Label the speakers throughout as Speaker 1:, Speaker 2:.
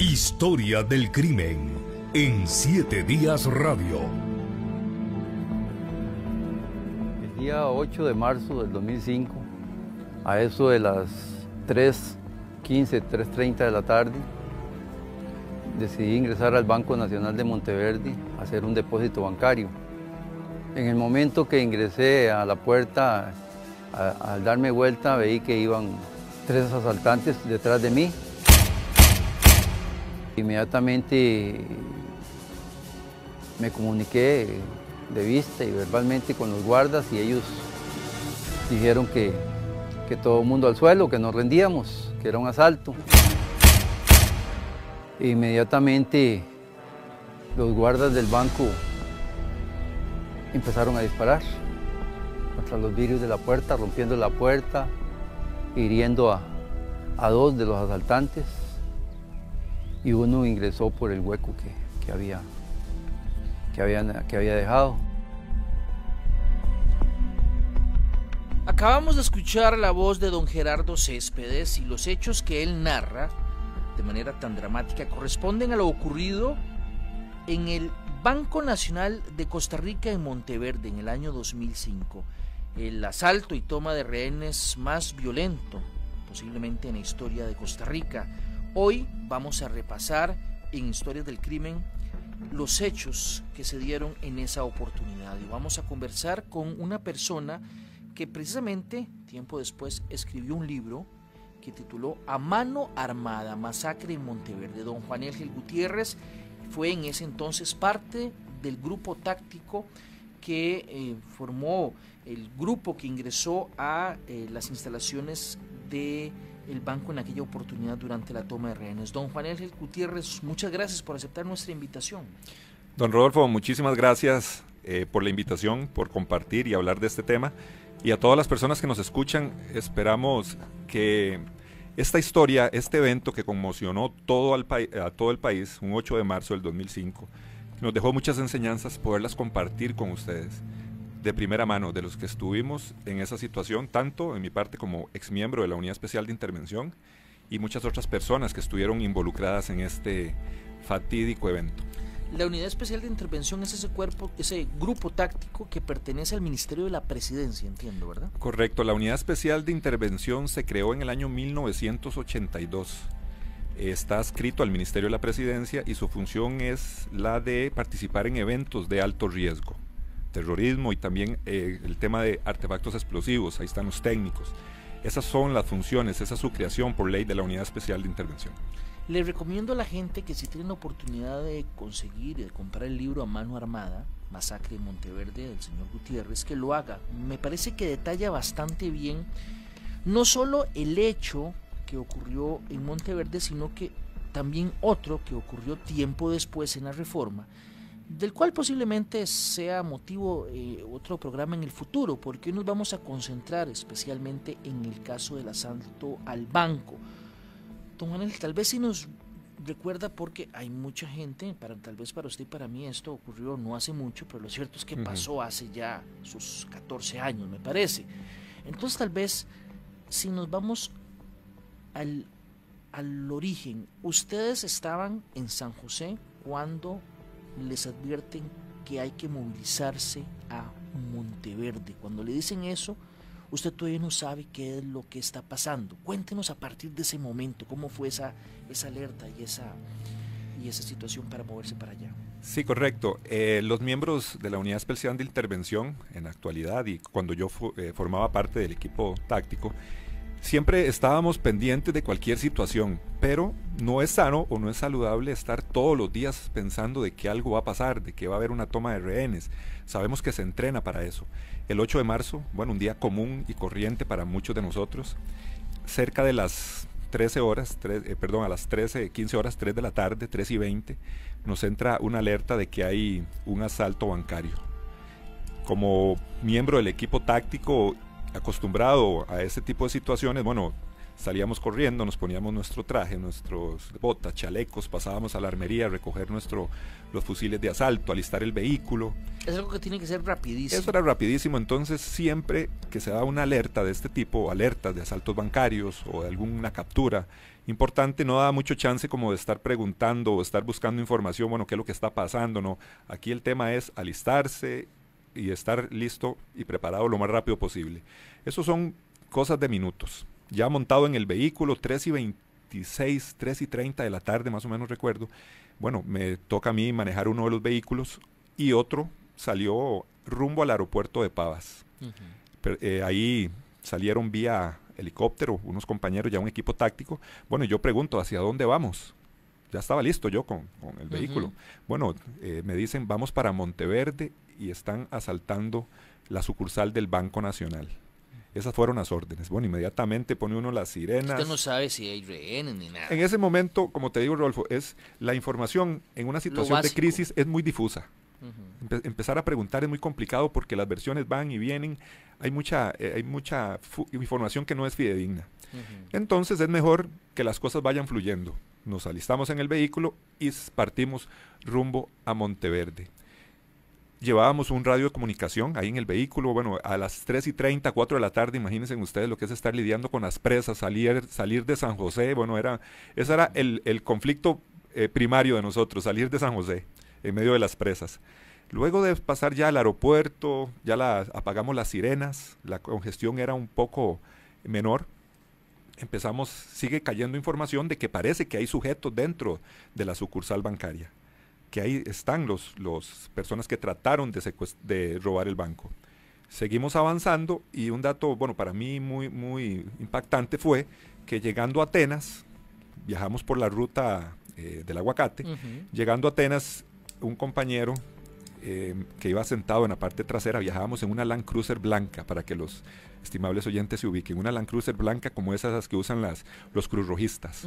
Speaker 1: Historia del crimen en Siete Días Radio.
Speaker 2: El día 8 de marzo del 2005, a eso de las 3.15, 3.30 de la tarde, decidí ingresar al Banco Nacional de Monteverde a hacer un depósito bancario. En el momento que ingresé a la puerta, al darme vuelta, veí que iban tres asaltantes detrás de mí Inmediatamente me comuniqué de vista y verbalmente con los guardas y ellos dijeron que, que todo el mundo al suelo, que nos rendíamos, que era un asalto. inmediatamente los guardas del banco empezaron a disparar contra los vidrios de la puerta, rompiendo la puerta, hiriendo a, a dos de los asaltantes y uno ingresó por el hueco que, había, que, había, que había dejado.
Speaker 3: Acabamos de escuchar la voz de don Gerardo Céspedes y los hechos que él narra de manera tan dramática corresponden a lo ocurrido en el Banco Nacional de Costa Rica en Monteverde en el año 2005. El asalto y toma de rehenes más violento posiblemente en la historia de Costa Rica. Hoy vamos a repasar en Historias del Crimen los hechos que se dieron en esa oportunidad y vamos a conversar con una persona que precisamente tiempo después escribió un libro que tituló A mano armada, masacre en Monteverde. Don Juan Ángel Gutiérrez fue en ese entonces parte del grupo táctico que eh, formó el grupo que ingresó a eh, las instalaciones de el banco en aquella oportunidad durante la toma de rehenes. Don Juan Ángel Gutiérrez, muchas gracias por aceptar nuestra invitación.
Speaker 4: Don Rodolfo, muchísimas gracias eh, por la invitación, por compartir y hablar de este tema. Y a todas las personas que nos escuchan, esperamos que esta historia, este evento que conmocionó todo al a todo el país, un 8 de marzo del 2005, nos dejó muchas enseñanzas, poderlas compartir con ustedes de primera mano de los que estuvimos en esa situación, tanto en mi parte como exmiembro de la Unidad Especial de Intervención y muchas otras personas que estuvieron involucradas en este fatídico evento.
Speaker 3: La Unidad Especial de Intervención es ese cuerpo, ese grupo táctico que pertenece al Ministerio de la Presidencia, entiendo, ¿verdad?
Speaker 4: Correcto, la Unidad Especial de Intervención se creó en el año 1982. Está adscrito al Ministerio de la Presidencia y su función es la de participar en eventos de alto riesgo terrorismo y también eh, el tema de artefactos explosivos, ahí están los técnicos. Esas son las funciones, esa es su creación por ley de la Unidad Especial de Intervención.
Speaker 3: Le recomiendo a la gente que si tienen oportunidad de conseguir de comprar el libro a mano armada, Masacre en Monteverde del señor Gutiérrez, que lo haga. Me parece que detalla bastante bien no solo el hecho que ocurrió en Monteverde, sino que también otro que ocurrió tiempo después en la reforma, del cual posiblemente sea motivo eh, otro programa en el futuro, porque hoy nos vamos a concentrar especialmente en el caso del asalto al banco. Don tal vez si nos recuerda porque hay mucha gente, para, tal vez para usted y para mí esto ocurrió no hace mucho, pero lo cierto es que pasó hace ya sus 14 años, me parece. Entonces tal vez si nos vamos al, al origen, ustedes estaban en San José cuando les advierten que hay que movilizarse a Monteverde. Cuando le dicen eso, usted todavía no sabe qué es lo que está pasando. Cuéntenos a partir de ese momento cómo fue esa, esa alerta y esa, y esa situación para moverse para allá.
Speaker 4: Sí, correcto. Eh, los miembros de la Unidad Especial de Intervención en la actualidad y cuando yo eh, formaba parte del equipo táctico, Siempre estábamos pendientes de cualquier situación, pero no es sano o no es saludable estar todos los días pensando de que algo va a pasar, de que va a haber una toma de rehenes. Sabemos que se entrena para eso. El 8 de marzo, bueno, un día común y corriente para muchos de nosotros, cerca de las 13 horas, eh, perdón, a las 13, 15 horas, 3 de la tarde, 3 y 20, nos entra una alerta de que hay un asalto bancario. Como miembro del equipo táctico acostumbrado a ese tipo de situaciones, bueno, salíamos corriendo, nos poníamos nuestro traje, nuestros botas, chalecos, pasábamos a la armería a recoger nuestro, los fusiles de asalto, alistar el vehículo.
Speaker 3: Es algo que tiene que ser rapidísimo.
Speaker 4: Eso era rapidísimo, entonces siempre que se da una alerta de este tipo, alertas de asaltos bancarios o de alguna captura importante, no da mucho chance como de estar preguntando o estar buscando información, bueno, qué es lo que está pasando, no. Aquí el tema es alistarse y estar listo y preparado lo más rápido posible. Eso son cosas de minutos ya montado en el vehículo, 3 y 26, 3 y 30 de la tarde, más o menos recuerdo. Bueno, me toca a mí manejar uno de los vehículos y otro salió rumbo al aeropuerto de Pavas. Eh, ahí salieron vía helicóptero unos compañeros, ya un equipo táctico. Bueno, yo pregunto, ¿hacia dónde vamos? Ya estaba listo yo con, el vehículo. Bueno, eh, me dicen, vamos para Monteverde y están asaltando la sucursal del Banco Nacional. Esas fueron las órdenes. Bueno, inmediatamente pone uno las sirenas.
Speaker 3: Usted no sabe si hay rehenes ni nada.
Speaker 4: En ese momento, como te digo, Rodolfo, es la información en una situación de crisis es muy difusa. empezar a preguntar es muy complicado porque las versiones van y vienen. Hay mucha, eh, hay mucha información que no es fidedigna. Entonces es mejor que las cosas vayan fluyendo. Nos alistamos en el vehículo y partimos rumbo a Monteverde llevábamos un radio de comunicación ahí en el vehículo, bueno, a las 3 y 30, 4 de la tarde, imagínense ustedes lo que es estar lidiando con las presas, salir, salir de San José, bueno, era, ese era el, conflicto eh, primario de nosotros, salir de San José, en medio de las presas. Luego de pasar ya al aeropuerto, ya la, apagamos las sirenas, la congestión era un poco menor, empezamos, sigue cayendo información de que parece que hay sujetos dentro de la sucursal bancaria que ahí están los, los personas que trataron de, de robar el banco. Seguimos avanzando y un dato, bueno, para mí muy, muy impactante fue que llegando a Atenas, viajamos por la ruta eh, del aguacate, llegando a Atenas, un compañero eh, que iba sentado en la parte trasera, viajábamos en una Land Cruiser blanca para que los estimables oyentes se ubiquen, una Land Cruiser blanca como esas que usan las, los cruzrojistas.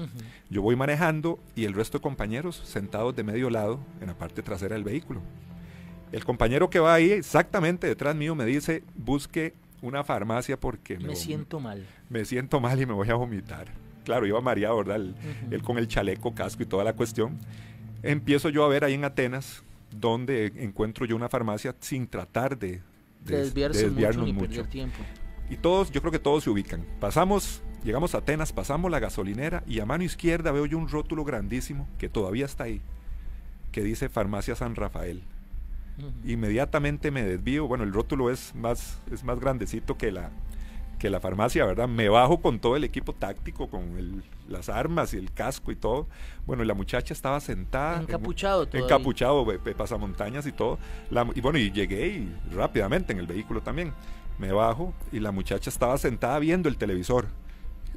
Speaker 4: Yo voy manejando y el resto de compañeros sentados de medio lado en la parte trasera del vehículo. El compañero que va ahí exactamente detrás mío me dice, busque una farmacia porque
Speaker 3: me, siento mal.
Speaker 4: Me siento mal y me voy a vomitar. Claro, iba mareado, ¿verdad? él con el chaleco, casco y toda la cuestión. Empiezo yo a ver ahí en Atenas donde encuentro yo una farmacia sin tratar de,
Speaker 3: desviarnos mucho. Tiempo.
Speaker 4: Y todos, yo creo que todos se ubican. Pasamos, llegamos a Atenas, pasamos la gasolinera y a mano izquierda veo yo un rótulo grandísimo que todavía está ahí, que dice Farmacia San Rafael. Inmediatamente me desvío, bueno, el rótulo es más, es más grandecito que la, que la farmacia, ¿verdad? Me bajo con todo el equipo táctico, con las armas y el casco y todo. Bueno, y la muchacha estaba sentada.
Speaker 3: Encapuchado todo.
Speaker 4: Encapuchado, pasamontañas y todo. y bueno, y llegué y rápidamente en el vehículo también me bajo y la muchacha estaba sentada viendo el televisor.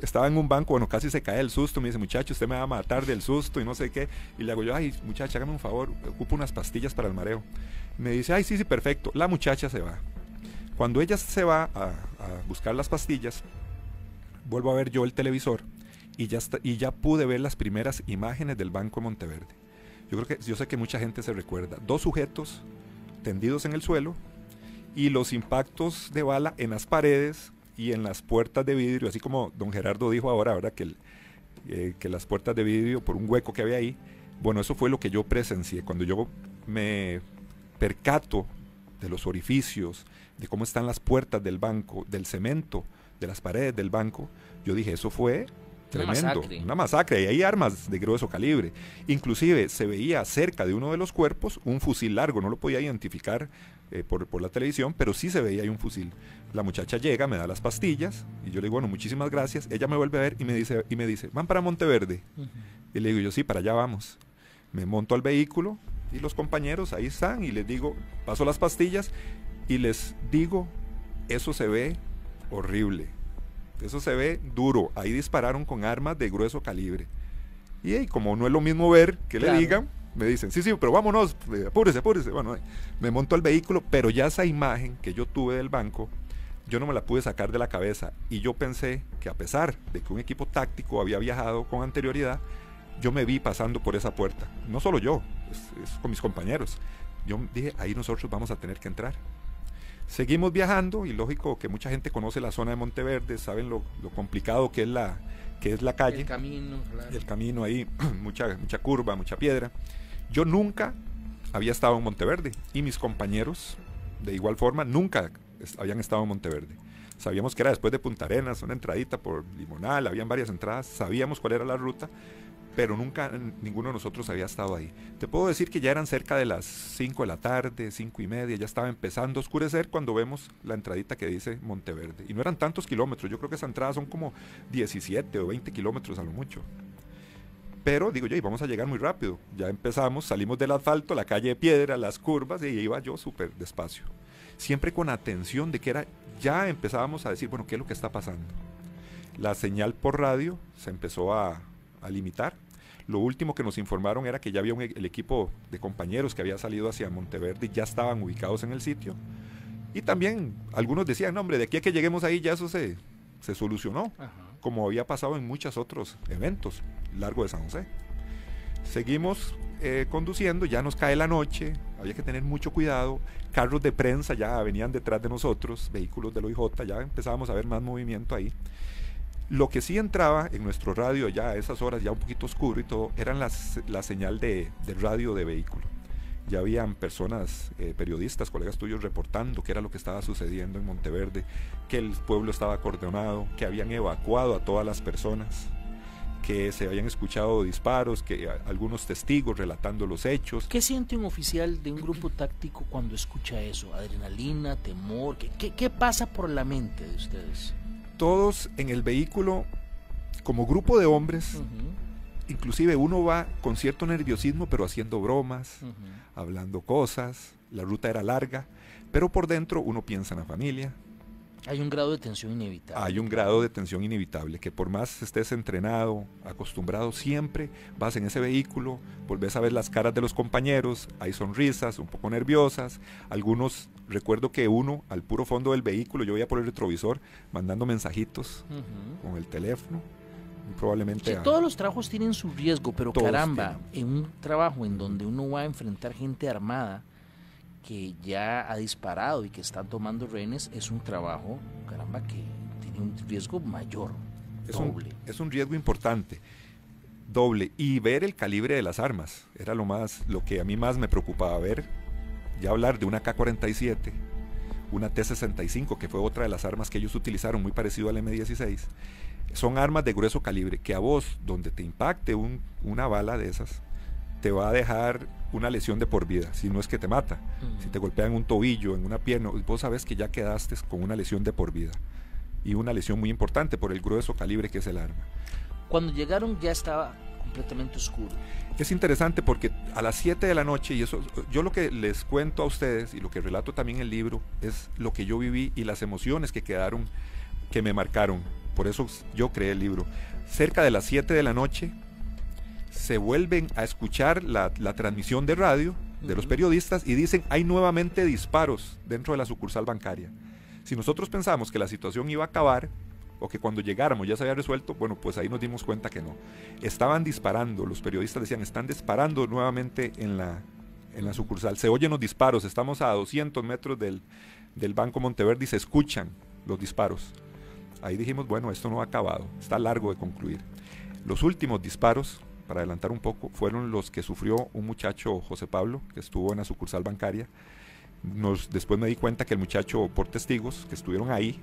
Speaker 4: Estaba en un banco, bueno, casi se cae el susto. Me dice, muchacho, usted me va a matar del susto y no sé qué. Y le hago yo, ay, muchacha, hágame un favor, ocupo unas pastillas para el mareo. Me dice, ay, sí, sí, perfecto. La muchacha se va. Cuando ella se va a, buscar las pastillas, vuelvo a ver yo el televisor y ya, y ya pude ver las primeras imágenes del Banco de Monteverde. Yo creo que, yo sé que mucha gente se recuerda. Dos sujetos tendidos en el suelo, y los impactos de bala en las paredes y en las puertas de vidrio, así como don Gerardo dijo ahora, ¿verdad? Que, eh, que las puertas de vidrio por un hueco que había ahí, bueno, eso fue lo que yo presencié. Cuando yo me percato de los orificios, de cómo están las puertas del banco, del cemento, de las paredes del banco, yo dije, eso fue tremendo, una masacre. Y hay armas de grueso calibre. Inclusive se veía cerca de uno de los cuerpos un fusil largo, no lo podía identificar eh, por, por, la televisión, pero sí se veía ahí un fusil. La muchacha llega, me da las pastillas y yo le digo, bueno, muchísimas gracias. Ella me vuelve a ver y me dice, y me dice van para Monteverde. Y le digo yo, sí, para allá vamos. Me monto al vehículo y los compañeros ahí están y les digo, paso las pastillas y les digo, eso se ve horrible. Eso se ve duro. Ahí dispararon con armas de grueso calibre. Y como no es lo mismo ver que le digan, me dicen, sí, sí, pero vámonos, eh, apúrese, apúrese. Bueno, me monto al vehículo, pero ya esa imagen que yo tuve del banco, yo no me la pude sacar de la cabeza. Y yo pensé que a pesar de que un equipo táctico había viajado con anterioridad, yo me vi pasando por esa puerta. No solo yo, es, con mis compañeros. Yo dije, ahí nosotros vamos a tener que entrar. Seguimos viajando y lógico que mucha gente conoce la zona de Monteverde, saben lo, lo complicado que es la, que es la calle.
Speaker 3: El camino, claro.
Speaker 4: El camino ahí, mucha, mucha curva, mucha piedra. Yo nunca había estado en Monteverde y mis compañeros, de igual forma, nunca habían estado en Monteverde. Sabíamos que era después de Punta Arenas, una entradita por Limonal, habían varias entradas, sabíamos cuál era la ruta, pero nunca ninguno de nosotros había estado ahí. Te puedo decir que ya eran cerca de las 5 de la tarde, 5 y media, ya estaba empezando a oscurecer cuando vemos la entradita que dice Monteverde. Y no eran tantos kilómetros, yo creo que esa entrada son como 17 o 20 kilómetros a lo mucho. Pero digo yo, vamos a llegar muy rápido. Ya empezamos, salimos del asfalto, la calle de piedra, las curvas, y iba yo súper despacio. Siempre con atención de que era, ya empezábamos a decir, bueno, ¿qué es lo que está pasando? La señal por radio se empezó a, a limitar lo último que nos informaron era que ya había un, e-, el equipo de compañeros que había salido hacia Monteverde y ya estaban ubicados en el sitio. Y también algunos decían, no, hombre, de aquí a que lleguemos ahí ya eso se, se solucionó, como había pasado en muchos otros eventos largo de San José. Seguimos eh, conduciendo, ya nos cae la noche, había que tener mucho cuidado, carros de prensa ya venían detrás de nosotros, vehículos del OIJ, ya empezábamos a ver más movimiento ahí. Lo que sí entraba en nuestro radio ya a esas horas, ya un poquito oscuro y todo, eran las, la señal de, radio de vehículo. Ya habían personas, eh, periodistas, colegas tuyos reportando qué era lo que estaba sucediendo en Monteverde, que el pueblo estaba acordonado, que habían evacuado a todas las personas, que se habían escuchado disparos, que algunos testigos relatando los hechos.
Speaker 3: ¿Qué siente un oficial de un grupo táctico cuando escucha eso? ¿Adrenalina, temor? ¿Qué, qué pasa por la mente de ustedes?
Speaker 4: todos en el vehículo, como grupo de hombres, inclusive uno va con cierto nerviosismo, pero haciendo bromas, hablando cosas, la ruta era larga, pero por dentro uno piensa en la familia,
Speaker 3: hay un grado de tensión inevitable.
Speaker 4: Hay un grado de tensión inevitable, que por más estés entrenado, acostumbrado, siempre vas en ese vehículo, volvés a ver las caras de los compañeros, hay sonrisas, un poco nerviosas, algunos, recuerdo que uno al puro fondo del vehículo, yo veía por el retrovisor mandando mensajitos con el teléfono, probablemente...
Speaker 3: todos los trabajos tienen su riesgo, pero caramba, en un trabajo en donde uno va a enfrentar gente armada, que ya ha disparado y que están tomando rehenes es un trabajo, caramba, que tiene un riesgo mayor.
Speaker 4: Es doble. Un, es un riesgo importante, doble. Y ver el calibre de las armas, era lo más, lo que a mí más me preocupaba ver. Ya hablar de una K-47, una T-65, que fue otra de las armas que ellos utilizaron, muy parecido al M16. Son armas de grueso calibre que a vos, donde te impacte un, una bala de esas, te va a dejar una lesión de por vida, si no es que te mata. Si te golpean un tobillo, en una pierna, vos sabes que ya quedaste con una lesión de por vida. Y una lesión muy importante por el grueso calibre que es el arma.
Speaker 3: Cuando llegaron ya estaba completamente oscuro.
Speaker 4: Es interesante porque a las 7 de la noche, y eso, yo lo que les cuento a ustedes y lo que relato también en el libro, es lo que yo viví y las emociones que quedaron, que me marcaron. Por eso yo creé el libro. Cerca de las 7 de la noche, se vuelven a escuchar la, transmisión de radio de los periodistas y dicen hay nuevamente disparos dentro de la sucursal bancaria. Si nosotros pensamos que la situación iba a acabar o que cuando llegáramos ya se había resuelto, bueno, pues ahí nos dimos cuenta que no. Estaban disparando, los periodistas decían, están disparando nuevamente en la, en la sucursal. Se oyen los disparos, estamos a 200 metros del, del Banco Monteverde y se escuchan los disparos. Ahí dijimos, bueno, esto no ha acabado, está largo de concluir. Los últimos disparos para adelantar un poco, fueron los que sufrió un muchacho, José Pablo, que estuvo en la sucursal bancaria. Nos, después me di cuenta que el muchacho, por testigos que estuvieron ahí,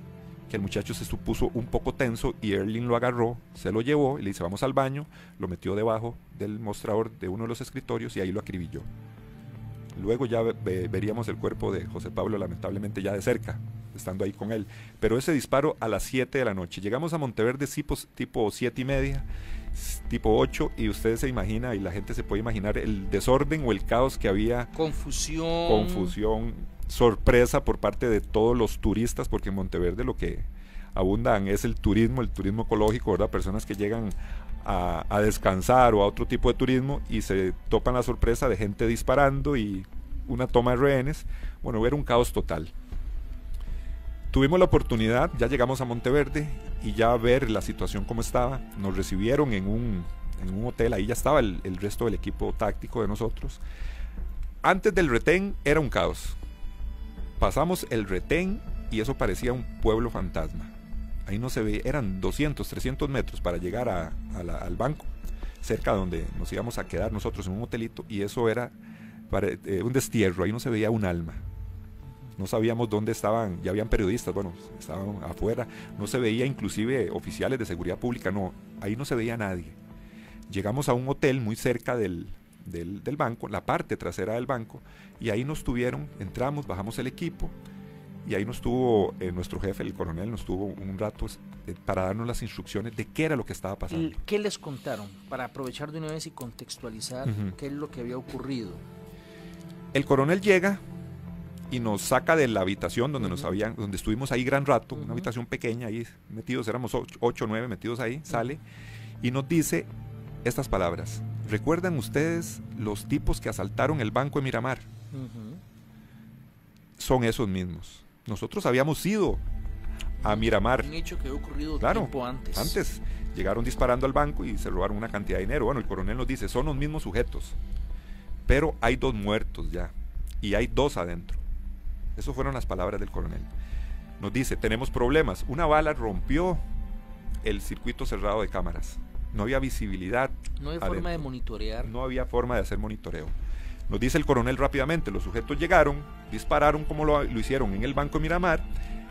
Speaker 4: que el muchacho se supuso un poco tenso y Erling lo agarró, se lo llevó y le dice vamos al baño, lo metió debajo del mostrador de uno de los escritorios y ahí lo acribilló. Luego ya veríamos el cuerpo de José Pablo lamentablemente ya de cerca, estando ahí con él. Pero ese disparo a las 7 de la noche. Llegamos a Monteverde tipo, tipo 7 y media tipo 8 y usted se imagina y la gente se puede imaginar el desorden o el caos que había.
Speaker 3: Confusión.
Speaker 4: Confusión, sorpresa por parte de todos los turistas, porque en Monteverde lo que abundan es el turismo, el turismo ecológico, ¿verdad? Personas que llegan a, descansar o a otro tipo de turismo y se topan la sorpresa de gente disparando y una toma de rehenes. Bueno, era un caos total tuvimos la oportunidad, ya llegamos a Monteverde y ya ver la situación como estaba. Nos recibieron en un, en un hotel, ahí ya estaba el, resto del equipo táctico de nosotros. Antes del retén era un caos. Pasamos el retén y eso parecía un pueblo fantasma. Ahí no se ve, eran 200, 300 metros para llegar al banco, cerca donde nos íbamos a quedar nosotros en un hotelito, y eso era eh, un destierro, ahí no se veía un alma. No sabíamos dónde estaban, ya habían periodistas, bueno, estaban afuera, no se veía inclusive oficiales de seguridad pública, no, ahí no se veía nadie. Llegamos a un hotel muy cerca del, del, banco, la parte trasera del banco, y ahí nos tuvieron, entramos, bajamos el equipo, y ahí nos tuvo eh, nuestro jefe, el coronel, nos tuvo un rato eh, para darnos las instrucciones de qué era lo que estaba pasando.
Speaker 3: ¿Qué les contaron? Para aprovechar de una vez y contextualizar qué es lo que había ocurrido.
Speaker 4: El coronel llega y nos saca de la habitación donde nos habían, donde estuvimos ahí gran rato, una habitación pequeña ahí metidos, éramos ocho o nueve metidos ahí, sale y nos dice estas palabras. ¿Recuerdan ustedes los tipos que asaltaron el banco de Miramar? Son esos mismos. Nosotros habíamos ido a Miramar.
Speaker 3: Un hecho que había ocurrido tiempo antes.
Speaker 4: Antes llegaron disparando al banco y se robaron una cantidad de dinero. Bueno, el coronel nos dice, son los mismos sujetos. Pero hay dos muertos ya. Y hay dos adentro. Esas fueron las palabras del coronel. Nos dice, tenemos problemas. Una bala rompió el circuito cerrado de cámaras. No había visibilidad.
Speaker 3: No había forma de monitorear.
Speaker 4: No había forma de hacer monitoreo. Nos dice el coronel rápidamente, los sujetos llegaron, dispararon como lo, hicieron en el Banco Miramar,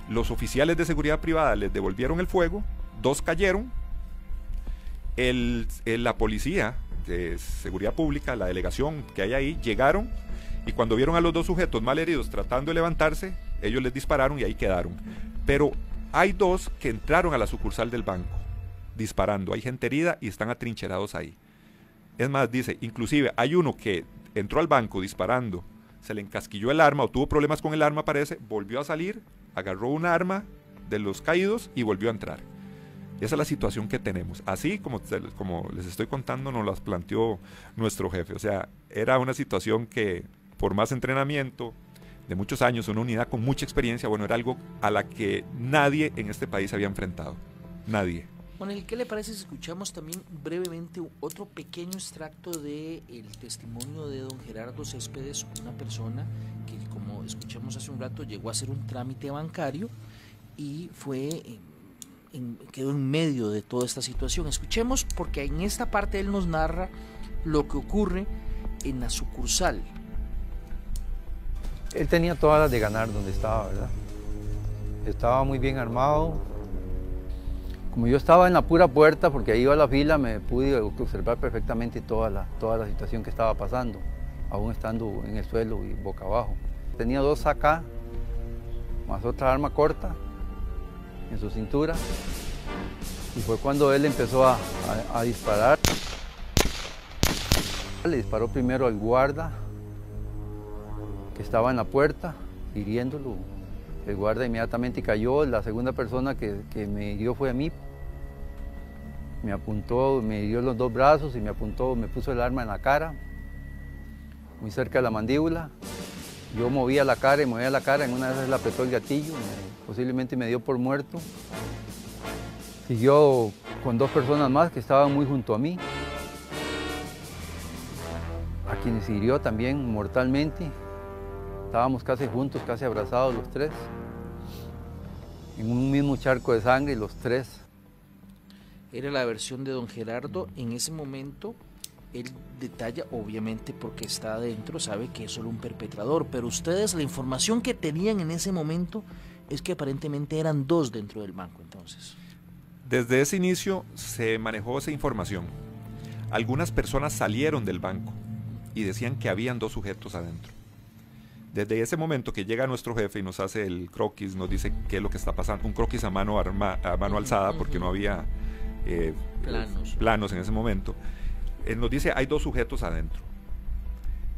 Speaker 4: los oficiales de seguridad privada les devolvieron el fuego, dos cayeron, el, la policía de seguridad pública, la delegación que hay ahí, llegaron y cuando vieron a los dos sujetos mal heridos tratando de levantarse, ellos les dispararon y ahí quedaron. Pero hay dos que entraron a la sucursal del banco disparando. Hay gente herida y están atrincherados ahí. Es más, dice, inclusive hay uno que entró al banco disparando, se le encasquilló el arma o tuvo problemas con el arma, parece, volvió a salir, agarró un arma de los caídos y volvió a entrar. Esa es la situación que tenemos. Así como, como les estoy contando, nos las planteó nuestro jefe. O sea, era una situación que por más entrenamiento, de muchos años, una unidad con mucha experiencia, bueno, era algo a la que nadie en este país había enfrentado. Nadie.
Speaker 3: Bueno, ¿qué le parece si escuchamos también brevemente otro pequeño extracto del el testimonio de don Gerardo Céspedes, una persona que, como escuchamos hace un rato, llegó a hacer un trámite bancario y fue quedó en medio de toda esta situación. Escuchemos porque en esta parte él nos narra lo que ocurre en la sucursal.
Speaker 2: Él tenía todas las de ganar donde estaba, ¿verdad? Estaba muy bien armado, como yo estaba en la pura puerta, porque ahí iba la fila, me pude observar perfectamente toda la, toda la situación que estaba pasando, aún estando en el suelo y boca abajo. Tenía dos acá, más otra arma corta en su cintura, y fue cuando él empezó a, a disparar. Le disparó primero al guarda que estaba en la puerta, hiriéndolo el guarda inmediatamente cayó, la segunda persona que, me hirió fue a mí. Me apuntó, me hirió los dos brazos y me apuntó, me puso el arma en la cara, muy cerca de la mandíbula. Yo movía la cara y movía la cara, en una vez le apretó el gatillo, posiblemente me dio por muerto. Siguió con dos personas más que estaban muy junto a mí, a quienes hirió también mortalmente. Estábamos casi juntos, casi abrazados los tres, en un mismo charco de sangre, los tres.
Speaker 3: Era la versión de don Gerardo. En ese momento, él detalla, obviamente porque está adentro, sabe que es solo un perpetrador, pero ustedes la información que tenían en ese momento es que aparentemente eran dos dentro del banco entonces.
Speaker 4: Desde ese inicio se manejó esa información. Algunas personas salieron del banco y decían que habían dos sujetos adentro. Desde ese momento que llega nuestro jefe y nos hace el croquis, nos dice qué es lo que está pasando, un croquis a mano, a mano alzada porque no había eh, planos. en ese momento, él nos dice hay dos sujetos adentro.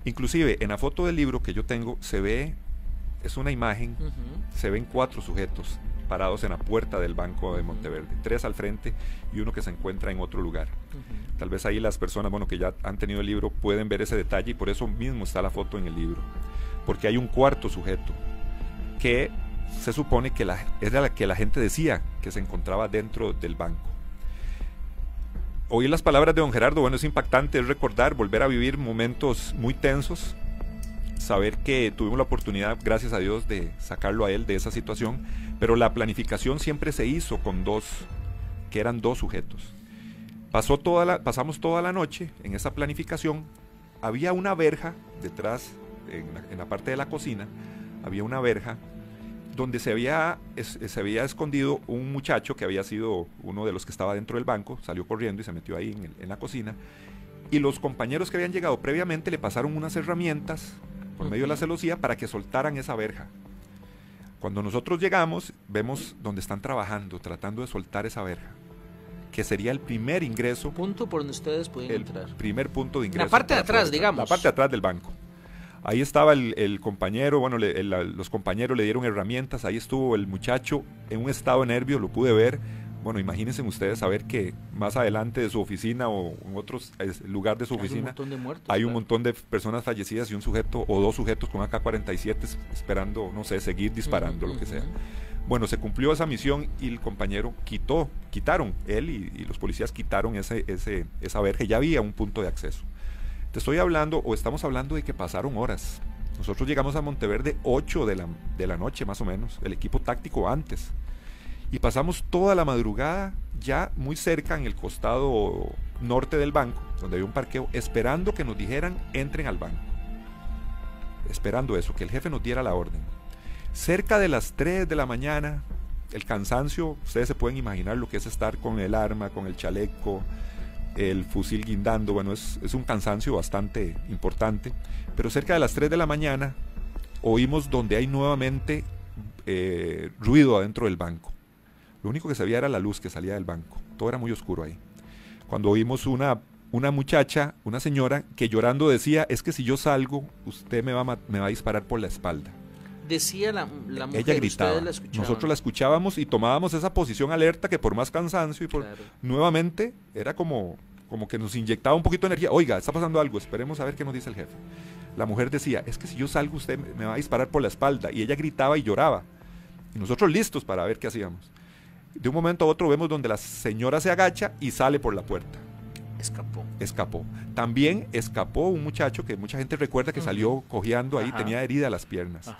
Speaker 4: Inclusive en la foto del libro que yo tengo se ve, es una imagen, se ven cuatro sujetos parados en la puerta del Banco de Monteverde, tres al frente y uno que se encuentra en otro lugar. Tal vez ahí las personas bueno, que ya han tenido el libro pueden ver ese detalle y por eso mismo está la foto en el libro porque hay un cuarto sujeto que se supone que la, era la que la gente decía que se encontraba dentro del banco. Oír las palabras de don Gerardo, bueno, es impactante, es recordar, volver a vivir momentos muy tensos. saber que tuvimos la oportunidad, gracias a Dios, de sacarlo a él de esa situación, pero la planificación siempre se hizo con dos, que eran dos sujetos. Pasó toda la, pasamos toda la noche en esa planificación, había una verja detrás, en la, parte de la cocina, había una verja donde se había, se había escondido un muchacho que había sido uno de los que estaba dentro del banco, salió corriendo y se metió ahí en, en la cocina, y los compañeros que habían llegado previamente le pasaron unas herramientas por medio de la celosía para que soltaran esa verja. Cuando nosotros llegamos, vemos donde están trabajando, tratando de soltar esa verja, que sería el primer ingreso.
Speaker 3: Punto por donde ustedes pueden
Speaker 4: el
Speaker 3: entrar.
Speaker 4: primer punto de ingreso.
Speaker 3: La parte de atrás, digamos.
Speaker 4: La parte de atrás del banco. Ahí estaba el, compañero, bueno, los compañeros le dieron herramientas, ahí estuvo el muchacho en un estado de nervio, lo pude ver, bueno, imagínense ustedes saber que más adelante de su oficina o en otro lugar de su oficina hay un montón de personas fallecidas y un sujeto o dos sujetos con AK-47 esperando, no sé, seguir disparando, lo que sea. Bueno, se cumplió esa misión y el compañero quitó, quitaron, él y, los policías quitaron ese, ese, esa verja, ya había un punto de acceso. Te estoy hablando, o estamos hablando de que pasaron horas. Nosotros llegamos a Monteverde 8 de la, de la noche más o menos, el equipo táctico antes y pasamos toda la madrugada ya muy cerca en el costado norte del banco, donde había un parqueo, esperando que nos dijeran entren al banco. Esperando eso, que el jefe nos diera la orden. Cerca de las 3 de la mañana, el cansancio, ustedes se pueden imaginar lo que es estar con el arma, con el chaleco, el fusil guindando, bueno, es, un cansancio bastante importante, pero cerca de las 3 de la mañana oímos donde hay nuevamente eh, ruido adentro del banco. Lo único que se veía era la luz que salía del banco. Todo era muy oscuro ahí. Cuando oímos una, una muchacha, una señora, que llorando decía, es que si yo salgo, usted me va me va a disparar por la espalda.
Speaker 3: Decía la, la mujer,
Speaker 4: Ella gritaba. Nosotros la escuchábamos y tomábamos esa posición alerta que por más cansancio y por nuevamente era como, como que nos inyectaba un poquito de energía. Oiga, está pasando algo, esperemos a ver qué nos dice el jefe. La mujer decía, es que si yo salgo usted me va a disparar por la espalda. Y ella gritaba y lloraba. Y nosotros listos para ver qué hacíamos. De un momento a otro vemos donde la señora se agacha y sale por la puerta.
Speaker 3: Escapó.
Speaker 4: Escapó. También escapó un muchacho que mucha gente recuerda que salió cojeando ahí, tenía herida las piernas.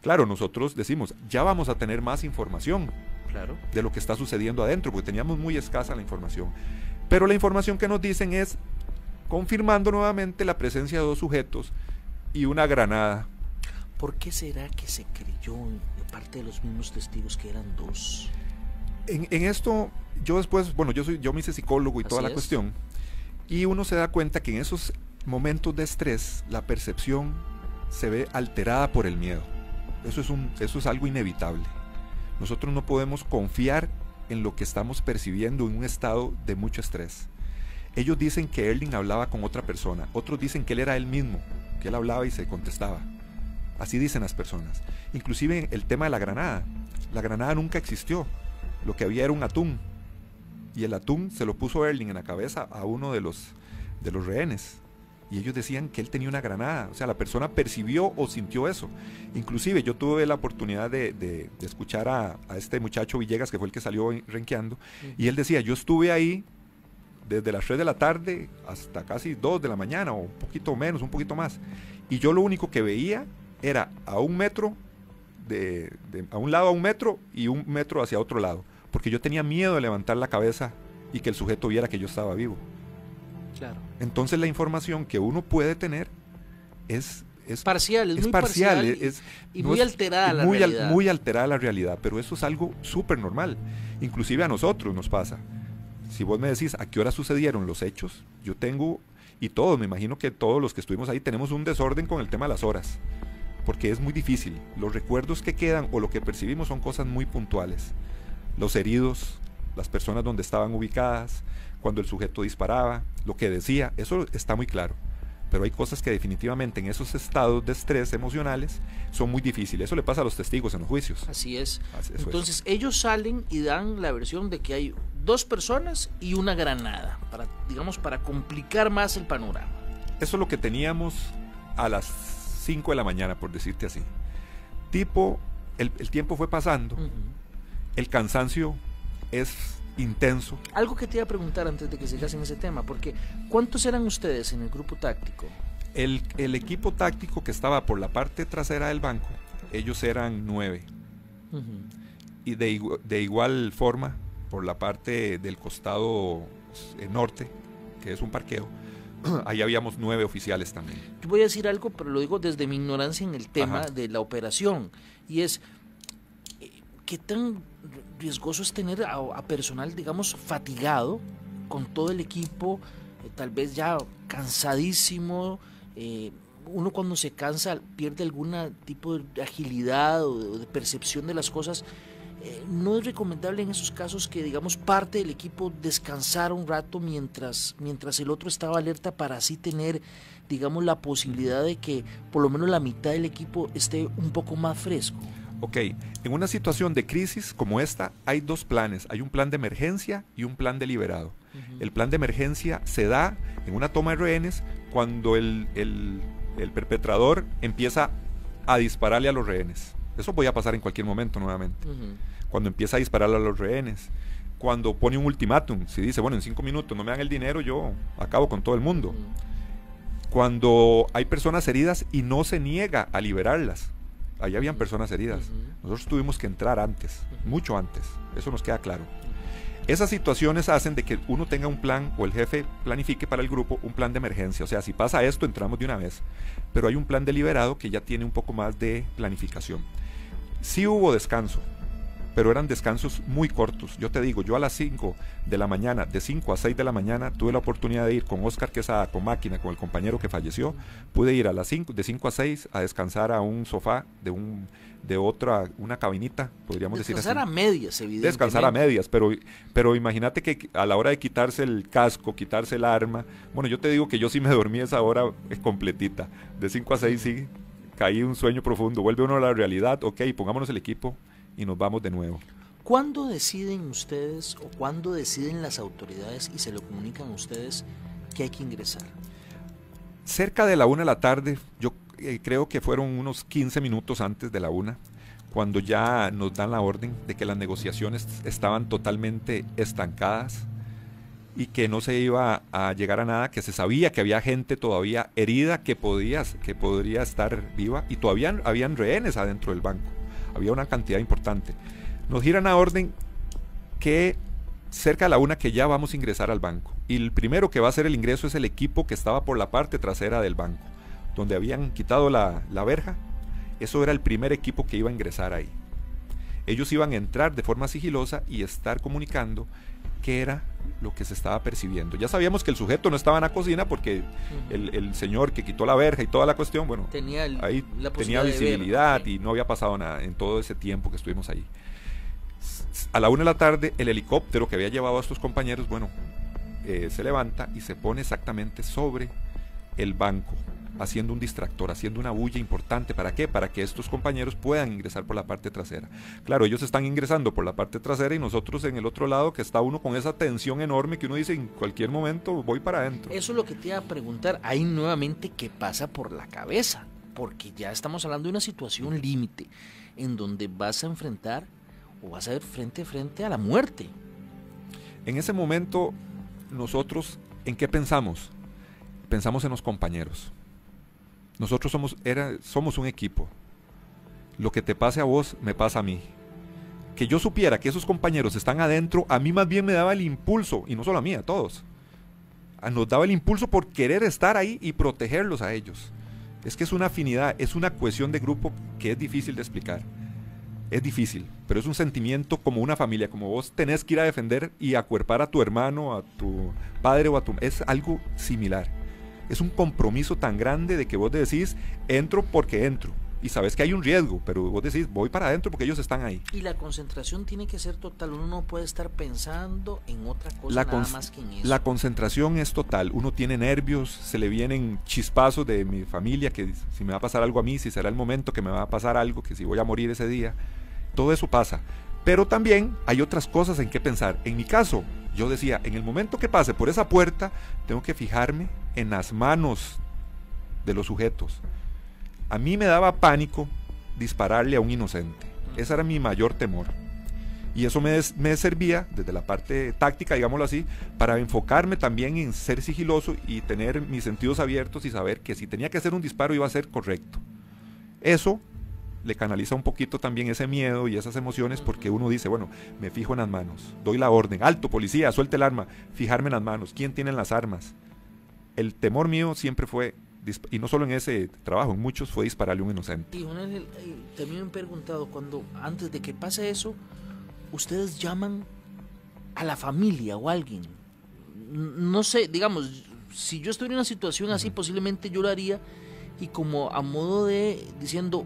Speaker 4: Claro, nosotros decimos, ya vamos a tener más información
Speaker 3: claro.
Speaker 4: de lo que está sucediendo adentro, porque teníamos muy escasa la información. Pero la información que nos dicen es confirmando nuevamente la presencia de dos sujetos y una granada.
Speaker 3: ¿Por qué será que se creyó de parte de los mismos testigos que eran dos?
Speaker 4: en, esto, yo después, bueno, yo, soy, yo me hice psicólogo y toda la cuestión, y uno se da cuenta que en esos momentos de estrés, la percepción se ve alterada por el miedo. Eso es, un, eso es algo inevitable. Nosotros no podemos confiar en lo que estamos percibiendo en un estado de mucho estrés. Ellos dicen que Erling hablaba con otra persona, otros dicen que él era él mismo, que él hablaba y se contestaba. Así dicen las personas. Inclusive el tema de la granada. La granada nunca existió lo que había era un atún. Y el atún se lo puso Erling en la cabeza a uno de los, de los rehenes. Y ellos decían que él tenía una granada. O sea, la persona percibió o sintió eso. Inclusive yo tuve la oportunidad de, escuchar a, este muchacho Villegas, que fue el que salió renqueando. Y él decía, yo estuve ahí desde las 3 de la tarde hasta casi 2 de la mañana, o un poquito menos, un poquito más. Y yo lo único que veía era a un metro, de, a un lado a un metro y un metro hacia otro lado porque yo tenía miedo de levantar la cabeza y que el sujeto viera que yo estaba vivo.
Speaker 3: Claro.
Speaker 4: Entonces la información que uno puede tener es,
Speaker 3: es parcial, es, muy parcial, y, muy alterada la realidad.
Speaker 4: muy alterada la realidad, pero eso es algo súper normal. Inclusive a nosotros nos pasa. Si vos me decís a qué hora sucedieron los hechos, yo tengo, y todos, me imagino que todos los que estuvimos ahí tenemos un desorden con el tema de las horas, porque es muy difícil. Los recuerdos que quedan o lo que percibimos son cosas muy puntuales los heridos, las personas donde estaban ubicadas, cuando el sujeto disparaba, lo que decía, eso está muy claro. Pero hay cosas que definitivamente en esos estados de estrés emocionales son muy difíciles. Eso le pasa a los testigos en los juicios.
Speaker 3: Así es. Entonces ellos salen y dan la versión de que hay dos personas y una granada, para, digamos, para complicar más el panorama.
Speaker 4: Eso es lo que teníamos a las 5 de la mañana, por decirte así. Tipo, el, tiempo fue pasando el cansancio es intenso.
Speaker 3: Algo que te iba a preguntar antes de que sigas en ese tema, porque ¿cuántos eran ustedes en el grupo táctico?
Speaker 4: El, el equipo táctico que estaba por la parte trasera del banco, ellos eran nueve. Y de, de igual forma, por la parte del costado norte, que es un parqueo, ahí habíamos nueve oficiales también.
Speaker 3: Yo voy a decir algo, pero lo digo desde mi ignorancia en el tema
Speaker 4: Ajá.
Speaker 3: de la operación. Y es, eh, ¿qué tan riesgoso es tener a, personal, digamos, fatigado con todo el equipo, eh, tal vez ya cansadísimo? eh, uno cuando se cansa pierde algún tipo de agilidad o de, o de percepción de las cosas. Eh, no es recomendable en esos casos que, digamos, parte del equipo descansara un rato mientras, mientras el otro estaba alerta para así tener, digamos, la posibilidad de que por lo menos la mitad del equipo esté un poco más fresco.
Speaker 4: Ok, en una situación de crisis como esta hay dos planes. Hay un plan de emergencia y un plan deliberado. El plan de emergencia se da en una toma de rehenes cuando el, el- el perpetrador empieza a dispararle a los rehenes. Eso podía pasar en cualquier momento nuevamente. Cuando empieza a dispararle a los rehenes. Cuando pone un ultimátum. Si dice, bueno, en cinco minutos no me dan el dinero, yo acabo con todo el mundo. Cuando hay personas heridas y no se niega a liberarlas. Ahí habían personas heridas. Nosotros tuvimos que entrar antes, mucho antes. Eso nos queda claro. Esas situaciones hacen de que uno tenga un plan o el jefe planifique para el grupo un plan de emergencia. O sea, si pasa esto, entramos de una vez. Pero hay un plan deliberado que ya tiene un poco más de planificación. Sí hubo descanso, pero eran descansos muy cortos. Yo te digo, yo a las 5 de la mañana, de 5 a 6 de la mañana, tuve la oportunidad de ir con Oscar Quesada, con máquina, con el compañero que falleció. Pude ir a las 5, de 5 a 6 a descansar a un sofá de un de otra, una cabinita, podríamos
Speaker 3: Descansar
Speaker 4: decir
Speaker 3: a
Speaker 4: así.
Speaker 3: medias, evidentemente.
Speaker 4: Descansar a medias, pero, pero imagínate que a la hora de quitarse el casco, quitarse el arma, bueno, yo te digo que yo sí me dormí esa hora eh, completita, de 5 a 6 sí, caí un sueño profundo, vuelve uno a la realidad, ok, pongámonos el equipo y nos vamos de nuevo.
Speaker 3: ¿Cuándo deciden ustedes o cuándo deciden las autoridades y se lo comunican a ustedes que hay que ingresar?
Speaker 4: Cerca de la una de la tarde, yo eh, creo que fueron unos 15 minutos antes de la una, cuando ya nos dan la orden de que las negociaciones estaban totalmente estancadas y que no se iba a llegar a nada, que se sabía que había gente todavía herida que, podía, que podría estar viva y todavía habían rehenes adentro del banco. Había una cantidad importante. Nos giran a orden que cerca de la una que ya vamos a ingresar al banco. Y el primero que va a hacer el ingreso es el equipo que estaba por la parte trasera del banco, donde habían quitado la, la verja. Eso era el primer equipo que iba a ingresar ahí. Ellos iban a entrar de forma sigilosa y estar comunicando qué era lo que se estaba percibiendo. Ya sabíamos que el sujeto no estaba en la cocina porque el, el señor que quitó la verja y toda la cuestión, bueno,
Speaker 3: tenía el-
Speaker 4: ahí
Speaker 3: la
Speaker 4: tenía
Speaker 3: ver,
Speaker 4: visibilidad y no había pasado nada en todo ese tiempo que estuvimos ahí. A la una de la tarde, el helicóptero que había llevado a estos compañeros, bueno, eh, se levanta y se pone exactamente sobre el banco, haciendo un distractor, haciendo una bulla importante. ¿Para qué? Para que estos compañeros puedan ingresar por la parte trasera. Claro, ellos están ingresando por la parte trasera y nosotros en el otro lado, que está uno con esa tensión enorme que uno dice en cualquier momento voy para adentro.
Speaker 3: Eso es lo que te iba a preguntar. Ahí nuevamente, ¿qué pasa por la cabeza? Porque ya estamos hablando de una situación límite en donde vas a enfrentar o vas a ver frente a frente a la muerte.
Speaker 4: En ese momento, nosotros, ¿en qué pensamos? Pensamos en los compañeros. Nosotros somos, era, somos un equipo. Lo que te pase a vos, me pasa a mí. Que yo supiera que esos compañeros están adentro, a mí más bien me daba el impulso, y no solo a mí, a todos. Nos daba el impulso por querer estar ahí y protegerlos a ellos. Es que es una afinidad, es una cohesión de grupo que es difícil de explicar. Es difícil, pero es un sentimiento como una familia, como vos tenés que ir a defender y acuerpar a tu hermano, a tu padre o a tu... Es algo similar. Es un compromiso tan grande de que vos decís, entro porque entro. Y sabes que hay un riesgo, pero vos decís, voy para adentro porque ellos están ahí.
Speaker 3: Y la concentración tiene que ser total. Uno no puede estar pensando en otra cosa
Speaker 4: La,
Speaker 3: nada más que en eso.
Speaker 4: la concentración es total. Uno tiene nervios, se le vienen chispazos de mi familia, que si me va a pasar algo a mí, si será el momento que me va a pasar algo, que si voy a morir ese día. Todo eso pasa. Pero también hay otras cosas en que pensar. En mi caso, yo decía, en el momento que pase por esa puerta, tengo que fijarme en las manos de los sujetos. A mí me daba pánico dispararle a un inocente. Ese era mi mayor temor. Y eso me, me, servía, desde la parte táctica, digámoslo así, para enfocarme también en ser sigiloso y tener mis sentidos abiertos y saber que si tenía que hacer un disparo iba a ser correcto. Eso le canaliza un poquito también ese miedo y esas emociones porque uno dice, bueno, me fijo en las manos, doy la orden, alto policía, suelte el arma, fijarme en las manos, ¿quién tiene las armas? El temor mío siempre fue, y no solo en ese trabajo, en muchos fue dispararle a un inocente.
Speaker 3: Y también me han preguntado, cuando antes de que pase eso, ustedes llaman a la familia o a alguien. No sé, digamos, si yo estoy en una situación así, posiblemente yo lo haría y como a modo de diciendo,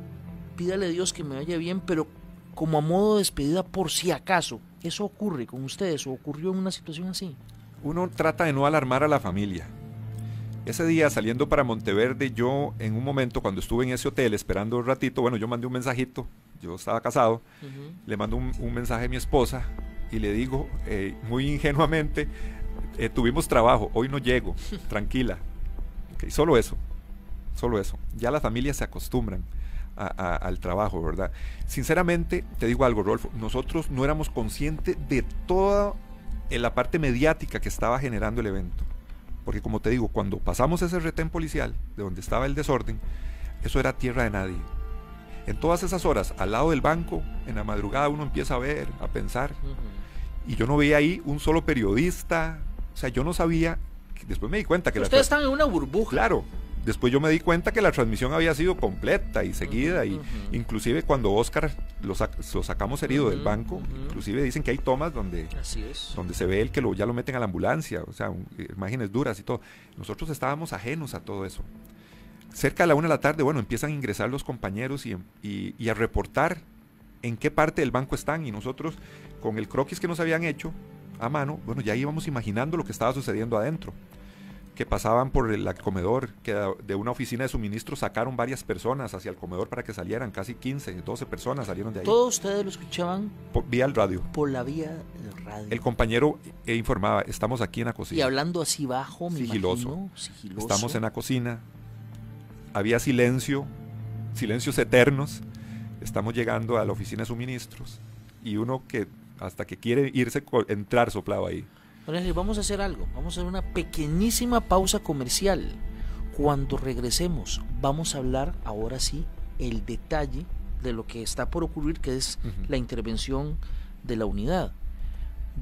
Speaker 3: pídale a Dios que me vaya bien, pero como a modo de despedida por si acaso. ¿Eso ocurre con ustedes o ocurrió en una situación así?
Speaker 4: Uno trata de no alarmar a la familia. Ese día saliendo para Monteverde, yo en un momento cuando estuve en ese hotel esperando un ratito, bueno, yo mandé un mensajito, yo estaba casado, le mando un, mensaje a mi esposa y le digo eh, muy ingenuamente, eh, tuvimos trabajo, hoy no llego, tranquila. solo eso, solo eso. Ya las familias se acostumbran al trabajo, ¿verdad? Sinceramente, te digo algo, Rolfo, nosotros no éramos conscientes de toda la parte mediática que estaba generando el evento. Porque como te digo, cuando pasamos ese retén policial, de donde estaba el desorden, eso era tierra de nadie. En todas esas horas, al lado del banco, en la madrugada uno empieza a ver, a pensar. Y yo no veía ahí un solo periodista. O sea, yo no sabía. Después me di cuenta que...
Speaker 3: Ustedes están en una burbuja.
Speaker 4: Claro, Después yo me di cuenta que la transmisión había sido completa y seguida, y inclusive cuando Oscar lo, sacamos herido del banco, inclusive dicen que hay tomas donde, donde se ve el que lo, ya lo meten a la ambulancia, o sea, imágenes duras y todo. Nosotros estábamos ajenos a todo eso. Cerca de la una de la tarde, bueno, empiezan a ingresar los compañeros y, y a reportar en qué parte del banco están y nosotros con el croquis que nos habían hecho a mano, bueno, ya íbamos imaginando lo que estaba sucediendo adentro que pasaban por el comedor, que de una oficina de suministro sacaron varias personas hacia el comedor para que salieran, casi 15, 12 personas salieron de ahí.
Speaker 3: ¿Todos ustedes lo escuchaban?
Speaker 4: vía el radio.
Speaker 3: Por la vía del radio.
Speaker 4: El compañero informaba, estamos aquí en la cocina.
Speaker 3: Y hablando así bajo, me
Speaker 4: sigiloso. sigiloso. Estamos en la cocina, había silencio, silencios eternos, estamos llegando a la oficina de suministros y uno que hasta que quiere irse, entrar soplaba ahí
Speaker 3: vamos a hacer algo, vamos a hacer una pequeñísima pausa comercial. Cuando regresemos, vamos a hablar ahora sí el detalle de lo que está por ocurrir, que es la intervención de la unidad.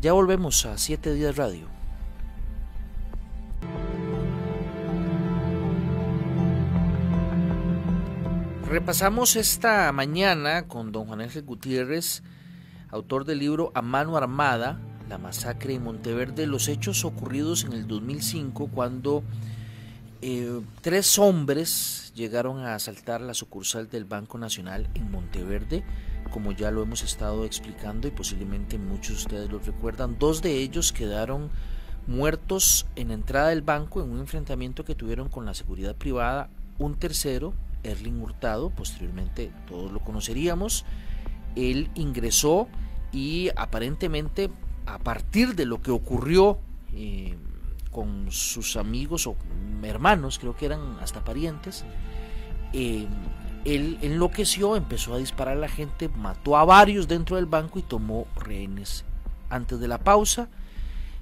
Speaker 3: Ya volvemos a 7 días radio. Repasamos esta mañana con don Juan Ángel Gutiérrez, autor del libro A Mano Armada, la masacre en Monteverde, los hechos ocurridos en el 2005 cuando eh, tres hombres llegaron a asaltar la sucursal del Banco Nacional en Monteverde, como ya lo hemos estado explicando y posiblemente muchos de ustedes lo recuerdan. Dos de ellos quedaron muertos en la entrada del banco en un enfrentamiento que tuvieron con la seguridad privada. Un tercero, Erling Hurtado, posteriormente todos lo conoceríamos, él ingresó y aparentemente a partir de lo que ocurrió eh, con sus amigos o hermanos, creo que eran hasta parientes, eh, él enloqueció, empezó a disparar a la gente, mató a varios dentro del banco y tomó rehenes. Antes de la pausa,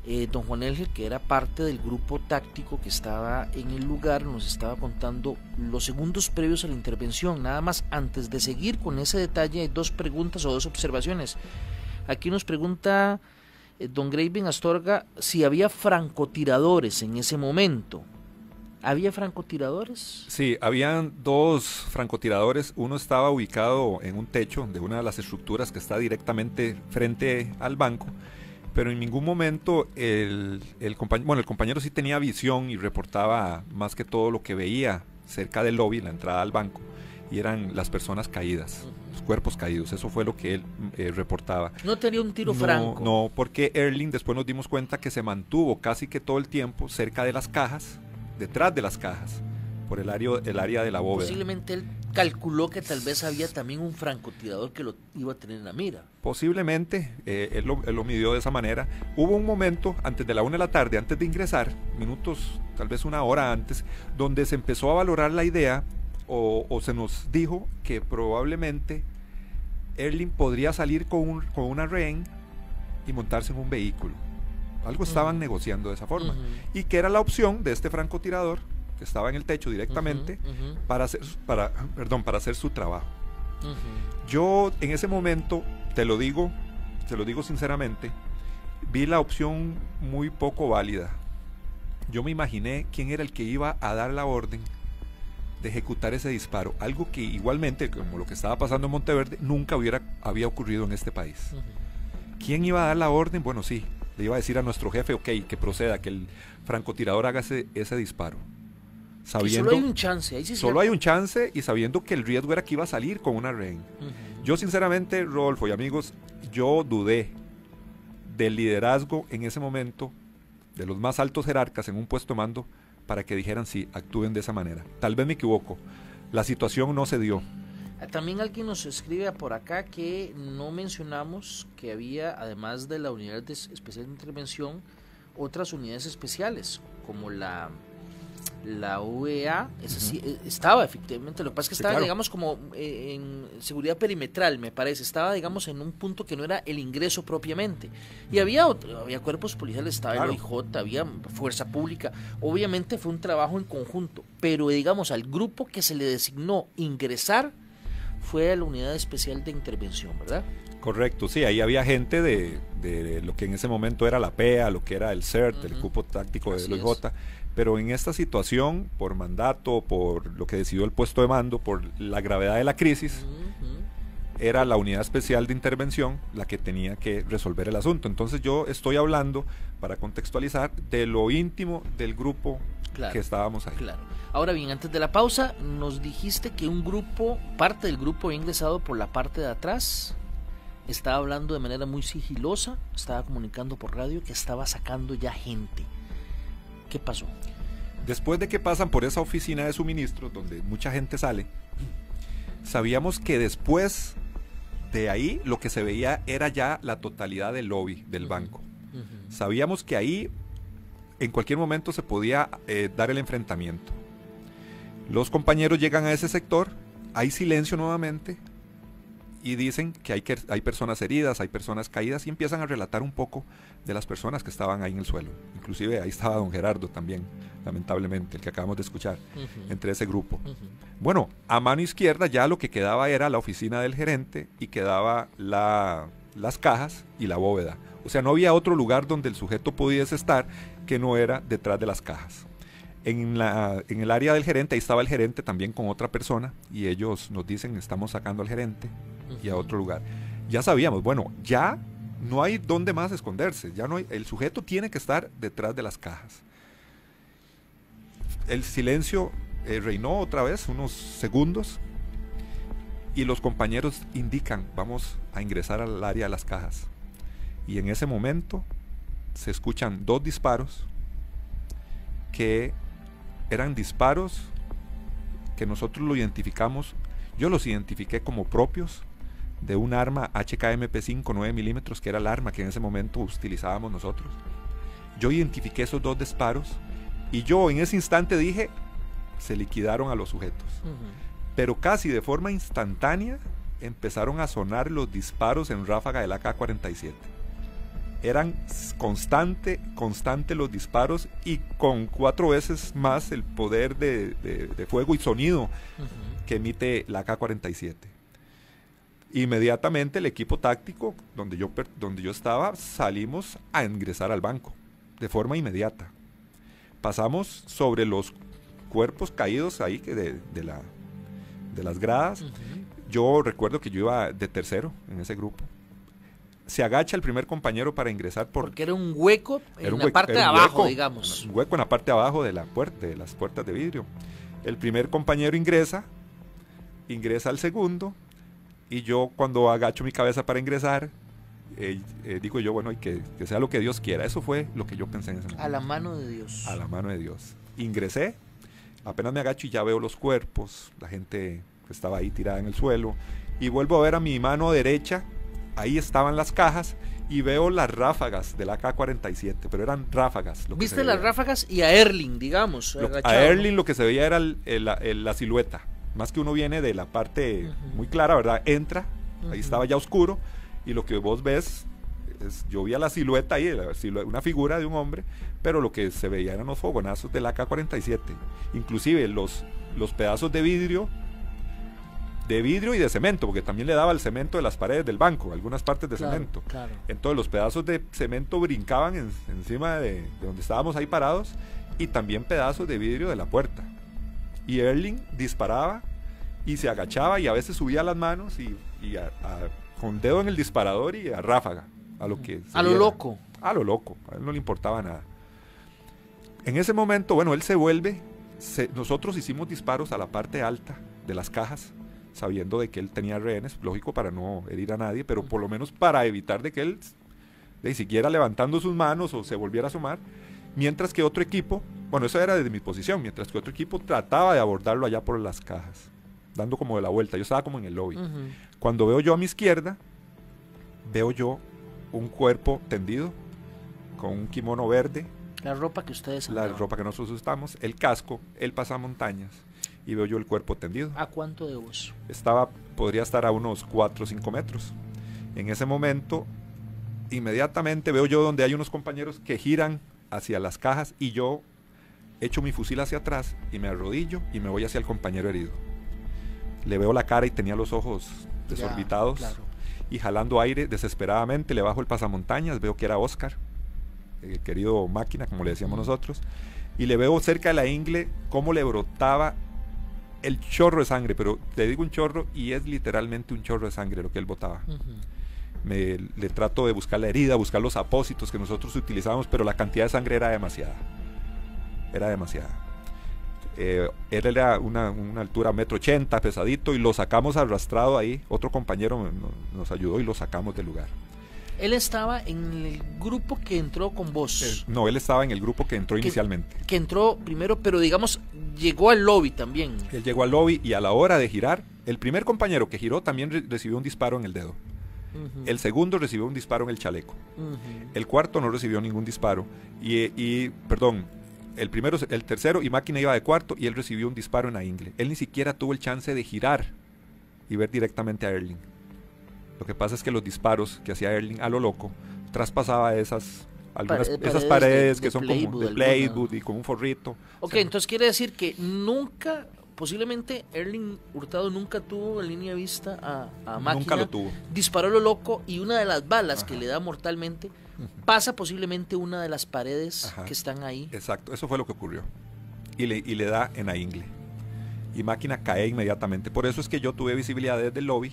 Speaker 3: eh, don Juan Elger, que era parte del grupo táctico que estaba en el lugar, nos estaba contando los segundos previos a la intervención. Nada más antes de seguir con ese detalle, hay dos preguntas o dos observaciones. Aquí nos pregunta don Graven Astorga si había francotiradores en ese momento. ¿Había francotiradores?
Speaker 4: Sí, habían dos francotiradores. Uno estaba ubicado en un techo de una de las estructuras que está directamente frente al banco, pero en ningún momento el, el, compañero, bueno, el compañero sí tenía visión y reportaba más que todo lo que veía cerca del lobby, la entrada al banco, y eran las personas caídas cuerpos caídos. Eso fue lo que él eh, reportaba.
Speaker 3: No tenía un tiro franco.
Speaker 4: No, porque Erling después nos dimos cuenta que se mantuvo casi que todo el tiempo cerca de las cajas, detrás de las cajas, por el área, el área de la bóveda.
Speaker 3: Posiblemente él calculó que tal vez había también un francotirador que lo iba a tener en la mira.
Speaker 4: Posiblemente, eh, él, lo, él, lo, midió de esa manera. Hubo un momento antes de la una de la tarde, antes de ingresar, minutos, tal vez una hora antes, donde se empezó a valorar la idea o, se nos dijo que probablemente Erling podría salir con, un, con una rehén y montarse en un vehículo. Algo estaban negociando de esa forma. Y que era la opción de este francotirador, que estaba en el techo directamente, para, hacer, su- para, perdón, para hacer su trabajo. Yo en ese momento, te lo digo, te lo digo sinceramente, vi la opción muy poco válida. Yo me imaginé quién era el que iba a dar la orden de ejecutar ese disparo, algo que igualmente, como lo que estaba pasando en Monteverde, nunca hubiera, había ocurrido en este país. ¿Quién iba a dar la orden? Bueno, sí, le iba a decir a nuestro jefe, ok, que proceda, que el francotirador haga ese, ese disparo.
Speaker 3: Que
Speaker 4: Sabiendo,
Speaker 3: solo hay un chance, ahí sí
Speaker 4: solo hay un chance y sabiendo que el riesgo era que iba a salir con una rehén. Yo sinceramente, Rodolfo y amigos, yo dudé del liderazgo en ese momento de los más altos jerarcas en un puesto de mando para que dijeran sí, actúen de esa manera. Tal vez me equivoco. La situación no se dio.
Speaker 3: También alguien nos escribe por acá que no mencionamos que había, además de la unidad de especial de intervención, otras unidades especiales, como la la UEA, eh, estaba efectivamente, lo que pasa es que
Speaker 4: Sí,
Speaker 3: estaba,
Speaker 4: claro.
Speaker 3: digamos, como eh, en seguridad perimetral, me parece, estaba, digamos, en un punto que no era el ingreso propiamente. Y había otro, había cuerpos policiales, estaba
Speaker 4: Claro.
Speaker 3: el OIJ, había fuerza pública, obviamente fue un trabajo en conjunto, pero digamos, al grupo que se le designó ingresar fue a la unidad especial de intervención, ¿verdad?
Speaker 4: Correcto, sí, ahí había gente de, de lo que en ese momento era la PEA, lo que era el CERT, el cupo táctico del OIJ, pero en esta situación, por mandato, por lo que decidió el puesto de mando, por la gravedad de la crisis. Era la unidad especial de intervención la que tenía que resolver el asunto. Entonces yo estoy hablando, para contextualizar, de lo íntimo del grupo
Speaker 3: Claro.
Speaker 4: que estábamos ahí.
Speaker 3: Claro. Ahora bien, antes de la pausa, nos dijiste que un grupo, parte del grupo había ingresado por la parte de atrás, estaba hablando de manera muy sigilosa, estaba comunicando por radio que estaba sacando ya gente. ¿Qué pasó?
Speaker 4: Después de que pasan por esa oficina de suministros donde mucha gente sale, sabíamos que después de ahí lo que se veía era ya la totalidad del lobby del banco. Sabíamos que ahí en cualquier momento se podía eh, dar el enfrentamiento. Los compañeros llegan a ese sector, hay silencio nuevamente y dicen que hay, que hay personas heridas, hay personas caídas y empiezan a relatar un poco de las personas que estaban ahí en el suelo. Inclusive ahí estaba don Gerardo también, lamentablemente, el que acabamos de escuchar, entre ese grupo. Bueno, a mano izquierda ya lo que quedaba era la oficina del gerente y quedaba la- las cajas y la bóveda. O sea, no había otro lugar donde el sujeto pudiese estar que no era detrás de las cajas. En, la, en el área del gerente, ahí estaba el gerente también con otra persona y ellos nos dicen, estamos sacando al gerente y a otro lugar. Ya sabíamos, bueno, ya no hay dónde más esconderse, ya no hay, el sujeto tiene que estar detrás de las cajas. El silencio eh, reinó otra vez, unos segundos, y los compañeros indican, vamos a ingresar al área de las cajas. Y en ese momento se escuchan dos disparos que eran disparos que nosotros lo identificamos, yo los identifiqué como propios de un arma HKMP5 9 milímetros, que era el arma que en ese momento utilizábamos nosotros. Yo identifiqué esos dos disparos y yo en ese instante dije, se liquidaron a los sujetos. Pero casi de forma instantánea empezaron a sonar los disparos en ráfaga del AK-47. Eran constante, constante los disparos y con cuatro veces más el poder de, de- de fuego y sonido que emite la AK-47. Inmediatamente el equipo táctico donde yo, donde yo estaba salimos a ingresar al banco de forma inmediata. Pasamos sobre los cuerpos caídos ahí de, de la, de las gradas. Yo recuerdo que yo iba de tercero en ese grupo. Se agacha el primer compañero para ingresar por
Speaker 3: Porque era un hueco en la
Speaker 4: hueco-
Speaker 3: parte de abajo,
Speaker 4: hueco,
Speaker 3: digamos.
Speaker 4: Un hueco en la parte de abajo de la puerta, de las puertas de vidrio. El primer compañero ingresa, ingresa al segundo, y yo cuando agacho mi cabeza para ingresar, eh, eh, digo yo, bueno, y que, que sea lo que Dios quiera. Eso fue lo que yo pensé en ese momento.
Speaker 3: A la mano de Dios.
Speaker 4: A la mano de Dios. Ingresé, apenas me agacho y ya veo los cuerpos, la gente que estaba ahí tirada en el suelo, y vuelvo a ver a mi mano derecha, ahí estaban las cajas, y veo las ráfagas del AK-47, pero eran ráfagas. lo
Speaker 3: Viste las
Speaker 4: veía.
Speaker 3: ráfagas y a Erling, digamos.
Speaker 4: Lo- a. Erling lo que se veía era el- el- la- el- la silueta. Más que uno viene de la parte muy clara, ¿verdad? Entra,
Speaker 3: Ujú.
Speaker 4: ahí estaba ya oscuro, y lo que vos ves es, yo vi a la silueta ahí, la silue- una figura de un hombre, pero lo que se veía eran los fogonazos del AK-47. Inclusive los, los pedazos de vidrio, de vidrio y de cemento, porque también le daba el cemento de las paredes del banco, algunas partes de
Speaker 3: Claro,
Speaker 4: cemento.
Speaker 3: claro.
Speaker 4: Entonces los pedazos de cemento brincaban en- encima de, de donde estábamos ahí parados y también pedazos de vidrio de la puerta. Y Erling disparaba y se agachaba y a veces subía las manos y, y a- a- con dedo en el disparador y a ráfaga, a lo que...
Speaker 3: A lo
Speaker 4: viera.
Speaker 3: loco.
Speaker 4: A lo loco, a él no le importaba nada. En ese momento, bueno, él se vuelve, se- nosotros hicimos disparos a la parte alta de las cajas, sabiendo de que él tenía rehenes, lógico para no herir a nadie, pero por lo menos para evitar de que él de, siguiera levantando sus manos o se volviera a asomar, mientras que otro equipo, bueno, eso era desde mi posición, mientras que otro equipo trataba de abordarlo allá por las cajas, dando como de la vuelta, yo estaba como en el lobby. Cuando veo yo a mi izquierda, veo yo un cuerpo tendido con un kimono verde,
Speaker 3: La ropa que ustedes
Speaker 4: la
Speaker 3: andaban.
Speaker 4: ropa que nosotros usamos, el casco, el pasamontañas y veo yo el cuerpo tendido.
Speaker 3: ¿A cuánto de vos?
Speaker 4: Estaba, podría estar a unos 4 o 5 metros. En ese momento, inmediatamente veo yo donde hay unos compañeros que giran hacia las cajas y yo echo mi fusil hacia atrás y me arrodillo y me voy hacia el compañero herido. Le veo la cara y tenía los ojos
Speaker 3: Ya,
Speaker 4: desorbitados
Speaker 3: claro.
Speaker 4: y jalando aire desesperadamente le bajo el pasamontañas, veo que era Oscar, el querido máquina, como le decíamos nosotros, y le veo cerca de la ingle cómo le brotaba el chorro de sangre, pero te digo un chorro y es literalmente un chorro de sangre lo que él botaba. Me, le trato de buscar la herida, buscar los apósitos que nosotros utilizábamos, pero la cantidad de sangre era demasiada. Era demasiada. Eh, él era una, una altura metro ochenta, pesadito, y lo sacamos arrastrado ahí. Otro compañero no- nos ayudó y lo sacamos del lugar.
Speaker 3: Él estaba en el grupo que entró con vos.
Speaker 4: Eh, no, él estaba en el grupo que entró inicialmente.
Speaker 3: Que entró primero, pero digamos, llegó al lobby también.
Speaker 4: Él llegó al lobby y a la hora de girar, el primer compañero que giró también re- recibió un disparo en el dedo. El segundo recibió un disparo en el chaleco. El cuarto no recibió ningún disparo. Y, y, perdón, el primero, el tercero y máquina iba de cuarto y él recibió un disparo en la ingle. Él ni siquiera tuvo el chance de girar y ver directamente a Erling. Lo que pasa es que los disparos que hacía Erling a lo loco traspasaba esas, algunas,
Speaker 3: Pare-
Speaker 4: esas
Speaker 3: paredes
Speaker 4: paredes
Speaker 3: de-
Speaker 4: que
Speaker 3: de
Speaker 4: son como de
Speaker 3: alguna.
Speaker 4: plywood y con un forrito.
Speaker 3: Ok,
Speaker 4: O sea,
Speaker 3: entonces quiere decir que nunca, posiblemente Erling Hurtado nunca tuvo en línea de vista a, a máquina.
Speaker 4: nunca lo tuvo.
Speaker 3: Disparó lo loco y una de las balas que le da mortalmente pasa posiblemente una de las paredes
Speaker 4: Ajá.
Speaker 3: que están ahí.
Speaker 4: Exacto, eso fue lo que ocurrió. Y le, y le da en la ingle. Y máquina cae inmediatamente. Por eso es que yo tuve visibilidad desde el lobby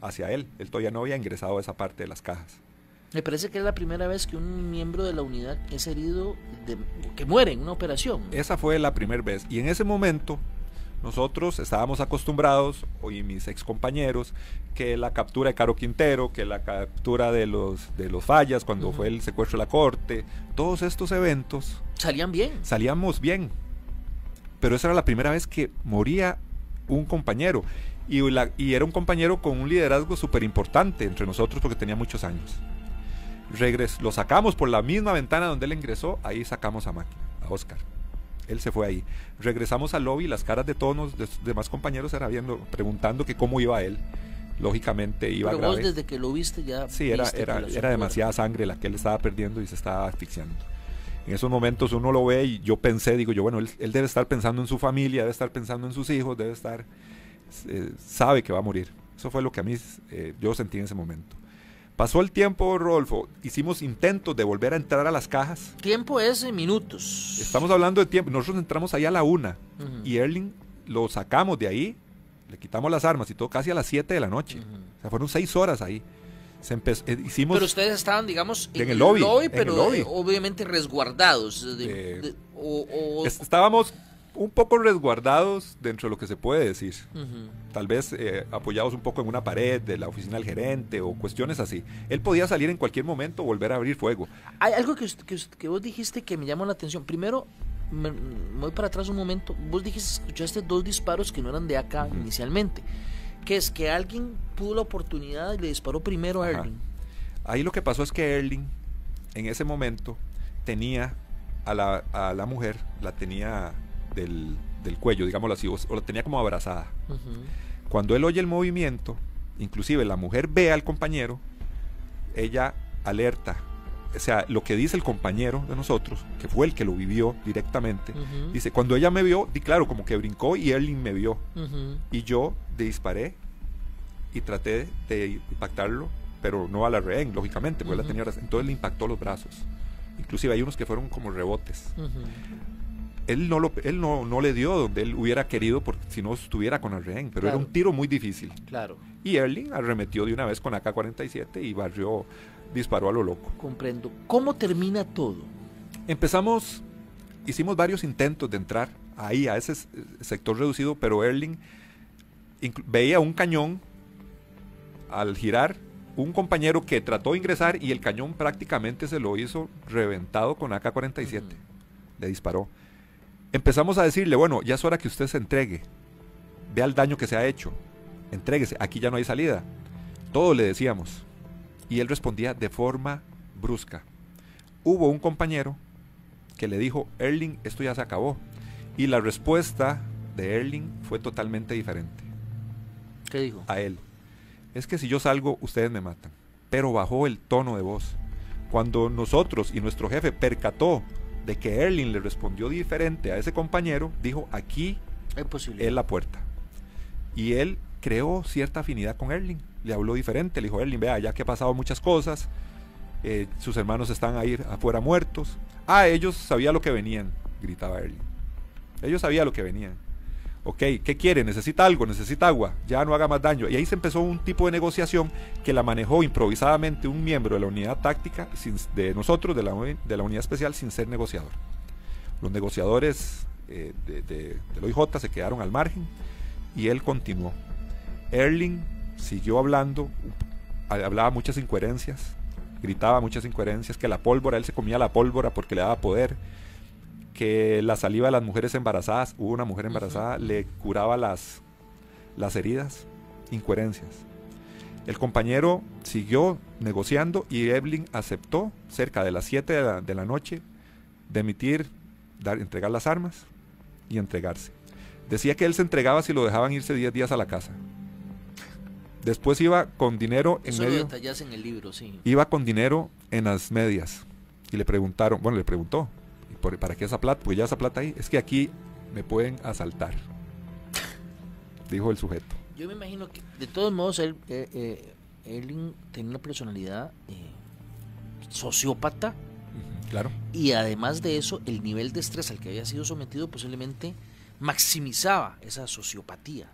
Speaker 4: hacia él. Él todavía no había ingresado a esa parte de las cajas.
Speaker 3: Me parece que es la primera vez que un miembro de la unidad es herido, de, que muere en una operación.
Speaker 4: Esa fue la primera vez. Y en ese momento nosotros estábamos acostumbrados, y mis ex compañeros, que la captura de Caro Quintero, que la captura de los, de los fallas cuando fue el secuestro de la corte, todos estos eventos
Speaker 3: Salían bien.
Speaker 4: salíamos bien. Pero esa era la primera vez que moría un compañero. Y, la- y era un compañero con un liderazgo súper importante entre nosotros porque tenía muchos años. Regres, lo sacamos por la misma ventana donde él ingresó, ahí sacamos a máquina, a Oscar. Él se fue ahí. Regresamos al lobby, las caras de todos los de- demás compañeros era viendo, preguntando que cómo iba él. Lógicamente iba
Speaker 3: Pero vos
Speaker 4: grave.
Speaker 3: desde que lo viste ya.
Speaker 4: Sí, era, era demasiada sangre la que él estaba perdiendo y se estaba asfixiando. En esos momentos uno lo ve y yo pensé, digo yo, bueno, él, él debe estar pensando en su familia, debe estar pensando en sus hijos, debe estar, eh, sabe que va a morir. Eso fue lo que a mí eh, yo sentí en ese momento. Pasó el tiempo, Rodolfo, hicimos intentos de volver a entrar a las cajas.
Speaker 3: Tiempo es en minutos.
Speaker 4: Estamos hablando de tiempo, nosotros entramos ahí a la una
Speaker 3: Ujú.
Speaker 4: y Erling lo sacamos de ahí, le quitamos las armas y todo casi a las 7 de la noche.
Speaker 3: Ujú.
Speaker 4: O sea, fueron seis horas ahí. Se empezó, eh, hicimos...
Speaker 3: Pero ustedes estaban, digamos,
Speaker 4: En el lobby, en el
Speaker 3: pero
Speaker 4: lobby.
Speaker 3: eh, obviamente resguardados. de-
Speaker 4: Eh,
Speaker 3: de- o, o-
Speaker 4: Es- Estábamos un poco resguardados dentro de lo que se puede decir. Tal vez eh, apoyados un poco en una pared de la oficina del gerente o cuestiones así. Él podía salir en cualquier momento, volver a abrir fuego.
Speaker 3: Hay algo que, que, vos dijiste que me llamó la atención. Primero, me, me voy para atrás un momento. Vos dijiste, escuchaste dos disparos que no eran de acá inicialmente. Que es que alguien pudo la oportunidad y le disparó primero a
Speaker 4: Ajá.
Speaker 3: Erling.
Speaker 4: Ahí lo que pasó es que Erling, en ese momento, tenía a la, a la mujer, la tenía del, del cuello, digámoslo así, o, o la tenía como abrazada. Cuando él oye el movimiento, inclusive la mujer ve al compañero, ella alerta. O sea, lo que dice el compañero de nosotros, que fue el que lo vivió directamente,
Speaker 3: Ujú.
Speaker 4: dice, cuando ella me vio, di claro, como que brincó y Erling me vio. Y yo disparé y traté de impactarlo, pero no a la rehén, lógicamente, porque la
Speaker 3: Ujú.
Speaker 4: tenía... Entonces le impactó los brazos. Inclusive hay unos que fueron como rebotes. Él no, lo, él no, no le dio donde él hubiera querido porque si no estuviera con el rehén, pero era un tiro muy difícil.
Speaker 3: Claro,
Speaker 4: Y Erling arremetió de una vez con AK-47 y barrió, disparó a lo loco.
Speaker 3: comprendo. ¿Cómo termina todo?
Speaker 4: Empezamos, hicimos varios intentos de entrar ahí a ese s- sector reducido, pero Erling veía un cañón al girar, un compañero que trató de ingresar y el cañón prácticamente se lo hizo reventado con AK-47.
Speaker 3: Ujú.
Speaker 4: Le disparó. Empezamos a decirle, bueno, ya es hora que usted se entregue. Vea el daño que se ha hecho. Entréguese, aquí ya no hay salida. Todo le decíamos. Y él respondía de forma brusca. Hubo un compañero que le dijo, Erling, esto ya se acabó. Y la respuesta de Erling fue totalmente diferente
Speaker 3: ¿Qué dijo?
Speaker 4: a él. Es que si yo salgo, ustedes me matan. Pero bajó el tono de voz. Cuando nosotros y nuestro jefe percató de que Erling le respondió diferente a ese compañero, dijo, aquí es la puerta. Y él creó cierta afinidad con Erling. Le habló diferente, le dijo, Erling, vea, ya que ha pasado muchas cosas, eh, sus hermanos están ahí afuera muertos. Ah, ellos sabían lo que venían, gritaba Erling. Ellos sabían lo que venían. Ok, ¿qué quiere? ¿Necesita algo? ¿Necesita agua? Ya no haga más daño. Y ahí se empezó un tipo de negociación que la manejó improvisadamente un miembro de la unidad táctica de nosotros, de la, uni- de la unidad especial, sin ser negociador. Los negociadores eh, de, de, del OIJ se quedaron al margen y él continuó. Erling siguió hablando, hablaba muchas incoherencias, gritaba muchas incoherencias, que la pólvora, él se comía la pólvora porque le daba poder, que la saliva de las mujeres embarazadas, hubo una mujer embarazada, le curaba las, las heridas, incoherencias. El compañero siguió negociando y Evelyn aceptó cerca de las 7 de la, de la noche de emitir, dar, entregar las armas y entregarse. Decía que él se entregaba si lo dejaban irse 10 días a la casa. Después iba con dinero en
Speaker 3: Eso lo
Speaker 4: medio
Speaker 3: detallas en el libro, sí.
Speaker 4: iba con dinero en las medias y le preguntaron, bueno, le preguntó, "¿Y por- ¿para qué esa plata? Porque ya esa plata ahí, es que aquí me pueden asaltar, dijo el sujeto.
Speaker 3: Yo me imagino que, de todos modos, él, eh, eh, Erling tenía una personalidad eh, sociópata
Speaker 4: Claro.
Speaker 3: y además de eso, el nivel de estrés al que había sido sometido posiblemente maximizaba esa sociopatía.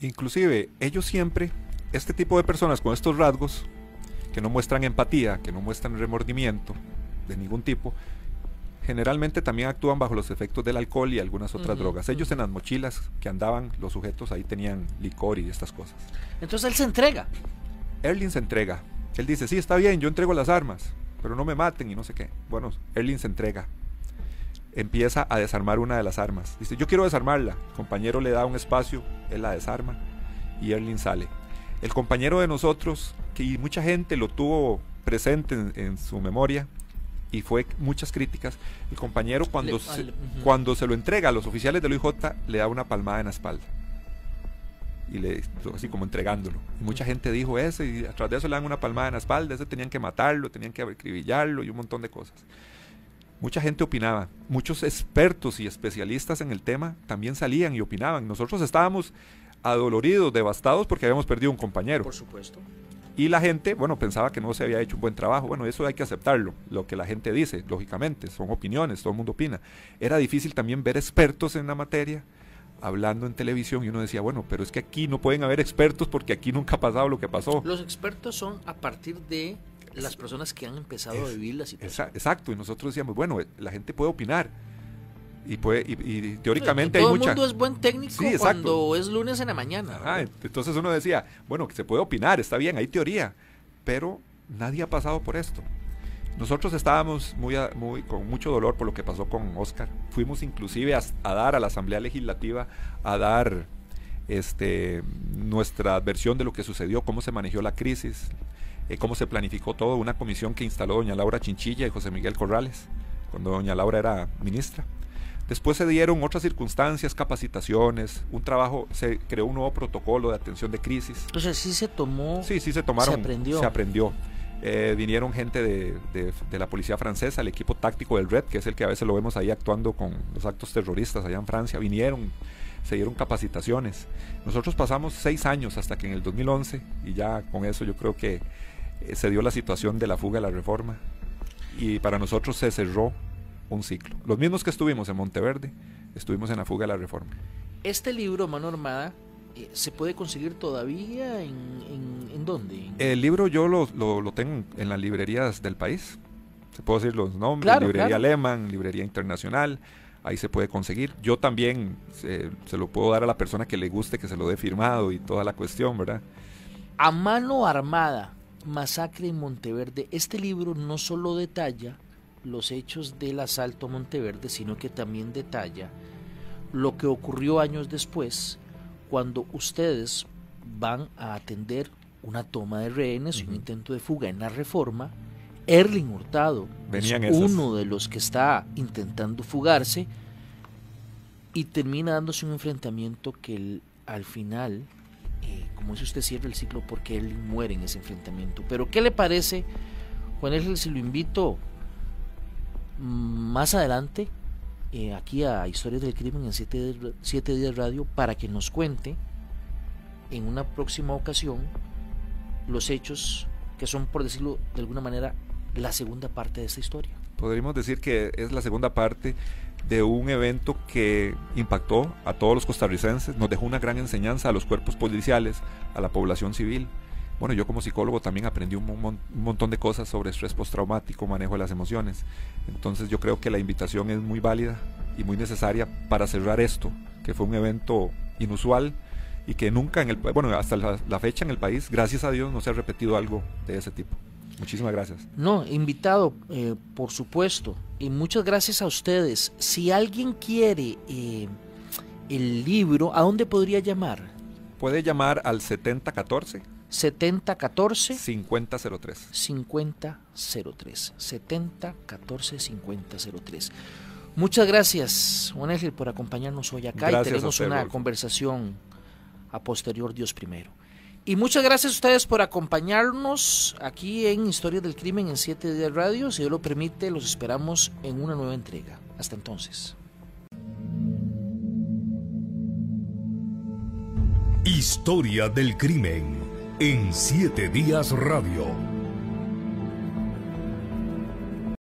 Speaker 4: Inclusive, ellos siempre, este tipo de personas con estos rasgos, que no muestran empatía, que no muestran remordimiento de ningún tipo, generalmente también actúan bajo los efectos del alcohol y algunas otras drogas. Ellos
Speaker 3: ujú.
Speaker 4: en las mochilas que andaban, los sujetos ahí tenían licor y estas cosas.
Speaker 3: Entonces él se entrega.
Speaker 4: Erling se entrega. Él dice, sí, está bien, yo entrego las armas, pero no me maten y no sé qué. Bueno, Erling se entrega. Empieza a desarmar una de las armas. Dice, yo quiero desarmarla. El compañero le da un espacio, él la desarma y Erling sale. El compañero de nosotros, que mucha gente lo tuvo presente en, en su memoria y fue muchas críticas, el compañero cuando,
Speaker 3: Le-
Speaker 4: se,
Speaker 3: al-
Speaker 4: cuando se lo entrega a los oficiales del OIJ le da una palmada en la espalda y le así como entregándolo. Y mucha gente dijo eso y atrás de eso le dan una palmada en la espalda, ese tenían que matarlo, tenían que acribillarlo y un montón de cosas. Mucha gente opinaba, muchos expertos y especialistas en el tema también salían y opinaban. Nosotros estábamos adoloridos, devastados porque habíamos perdido un compañero.
Speaker 3: Por supuesto.
Speaker 4: Y la gente, bueno, pensaba que no se había hecho un buen trabajo. Bueno, eso hay que aceptarlo, lo que la gente dice, lógicamente, son opiniones, todo el mundo opina. Era difícil también ver expertos en la materia hablando en televisión y uno decía, bueno, pero es que aquí no pueden haber expertos porque aquí nunca ha pasado lo que pasó.
Speaker 3: Los expertos son a partir de las personas que han empezado a vivir la situación.
Speaker 4: Exacto, y nosotros decíamos, bueno, eh, la gente puede opinar. Y, puede, y, y teóricamente
Speaker 3: todo
Speaker 4: hay
Speaker 3: el
Speaker 4: mucha...
Speaker 3: mundo es buen técnico
Speaker 4: Sí,
Speaker 3: cuando es lunes en la mañana. ¿verdad?
Speaker 4: entonces uno decía, bueno, que se puede opinar, está bien, hay teoría, pero nadie ha pasado por esto. Nosotros estábamos muy, muy con mucho dolor por lo que pasó con Oscar. Fuimos inclusive a, a dar a la Asamblea Legislativa a dar este nuestra versión de lo que sucedió, cómo se manejó la crisis, eh, cómo se planificó todo, una comisión que instaló doña Laura Chinchilla y José Miguel Corrales, cuando doña Laura era ministra. Después se dieron otras circunstancias, capacitaciones, un trabajo, se creó un nuevo protocolo de atención de crisis.
Speaker 3: Entonces sí se tomó.
Speaker 4: Sí, sí se tomaron.
Speaker 3: Se aprendió.
Speaker 4: Se aprendió. Eh, vinieron gente de, de, la policía francesa, el equipo táctico del Red, que es el que a veces lo vemos ahí actuando con los actos terroristas allá en Francia, vinieron, se dieron capacitaciones. Nosotros pasamos seis años hasta que en el 2011, y ya con eso yo creo que eh, se dio la situación de la fuga de la reforma, y para nosotros se cerró un ciclo. Los mismos que estuvimos en Monteverde, estuvimos en la fuga de la reforma.
Speaker 3: Este libro, Mano Armada, eh, ¿se puede conseguir todavía en, en, dónde?
Speaker 4: El libro yo lo, lo, tengo en las librerías del país. Se puede decir los nombres, librería alemán, librería internacional, ahí se puede conseguir. Yo también se, se, lo puedo dar a la persona que le guste, que se lo dé firmado y toda la cuestión, ¿verdad?
Speaker 3: A mano armada, Masacre en Monteverde, este libro no solo detalla los hechos del asalto a Monteverde, sino que también detalla lo que ocurrió años después, cuando ustedes van a atender una toma de rehenes y un intento de fuga en la reforma, Erling Hurtado es uno de los que está intentando fugarse y termina dándose un enfrentamiento que al final, eh, como si usted, cierra el ciclo porque Erling muere en ese enfrentamiento. Pero ¿qué le parece, Juan Ángel, si lo invito más adelante eh, aquí a Historias del Crimen en 7 días radio para que nos cuente en una próxima ocasión los hechos que son, por decirlo de alguna manera, la segunda parte de esta historia.
Speaker 4: Podríamos decir que es la segunda parte de un evento que impactó a todos los costarricenses, nos dejó una gran enseñanza a los cuerpos policiales, a la población civil bueno, yo como psicólogo también aprendí un, montón de cosas sobre estrés postraumático, manejo de las emociones. Entonces yo creo que la invitación es muy válida y muy necesaria para cerrar esto, que fue un evento inusual y que nunca en el bueno hasta la, fecha en el país, gracias a Dios, no se ha repetido algo de ese tipo. Muchísimas gracias.
Speaker 3: No, invitado, eh, por supuesto. Y muchas gracias a ustedes. Si alguien quiere eh, el libro, ¿a dónde podría llamar?
Speaker 4: Puede llamar al 7014
Speaker 3: 7014
Speaker 4: 5003
Speaker 3: 5003 7014 5003 Muchas gracias, Juan Ángel, por acompañarnos hoy acá y tenemos una conversación a posterior, Dios primero. Y muchas gracias a ustedes por acompañarnos aquí en Historia del Crimen en 7 días radio. Si Dios lo permite, los esperamos en una nueva entrega. Hasta entonces.
Speaker 1: Historia del Crimen en Siete Días Radio.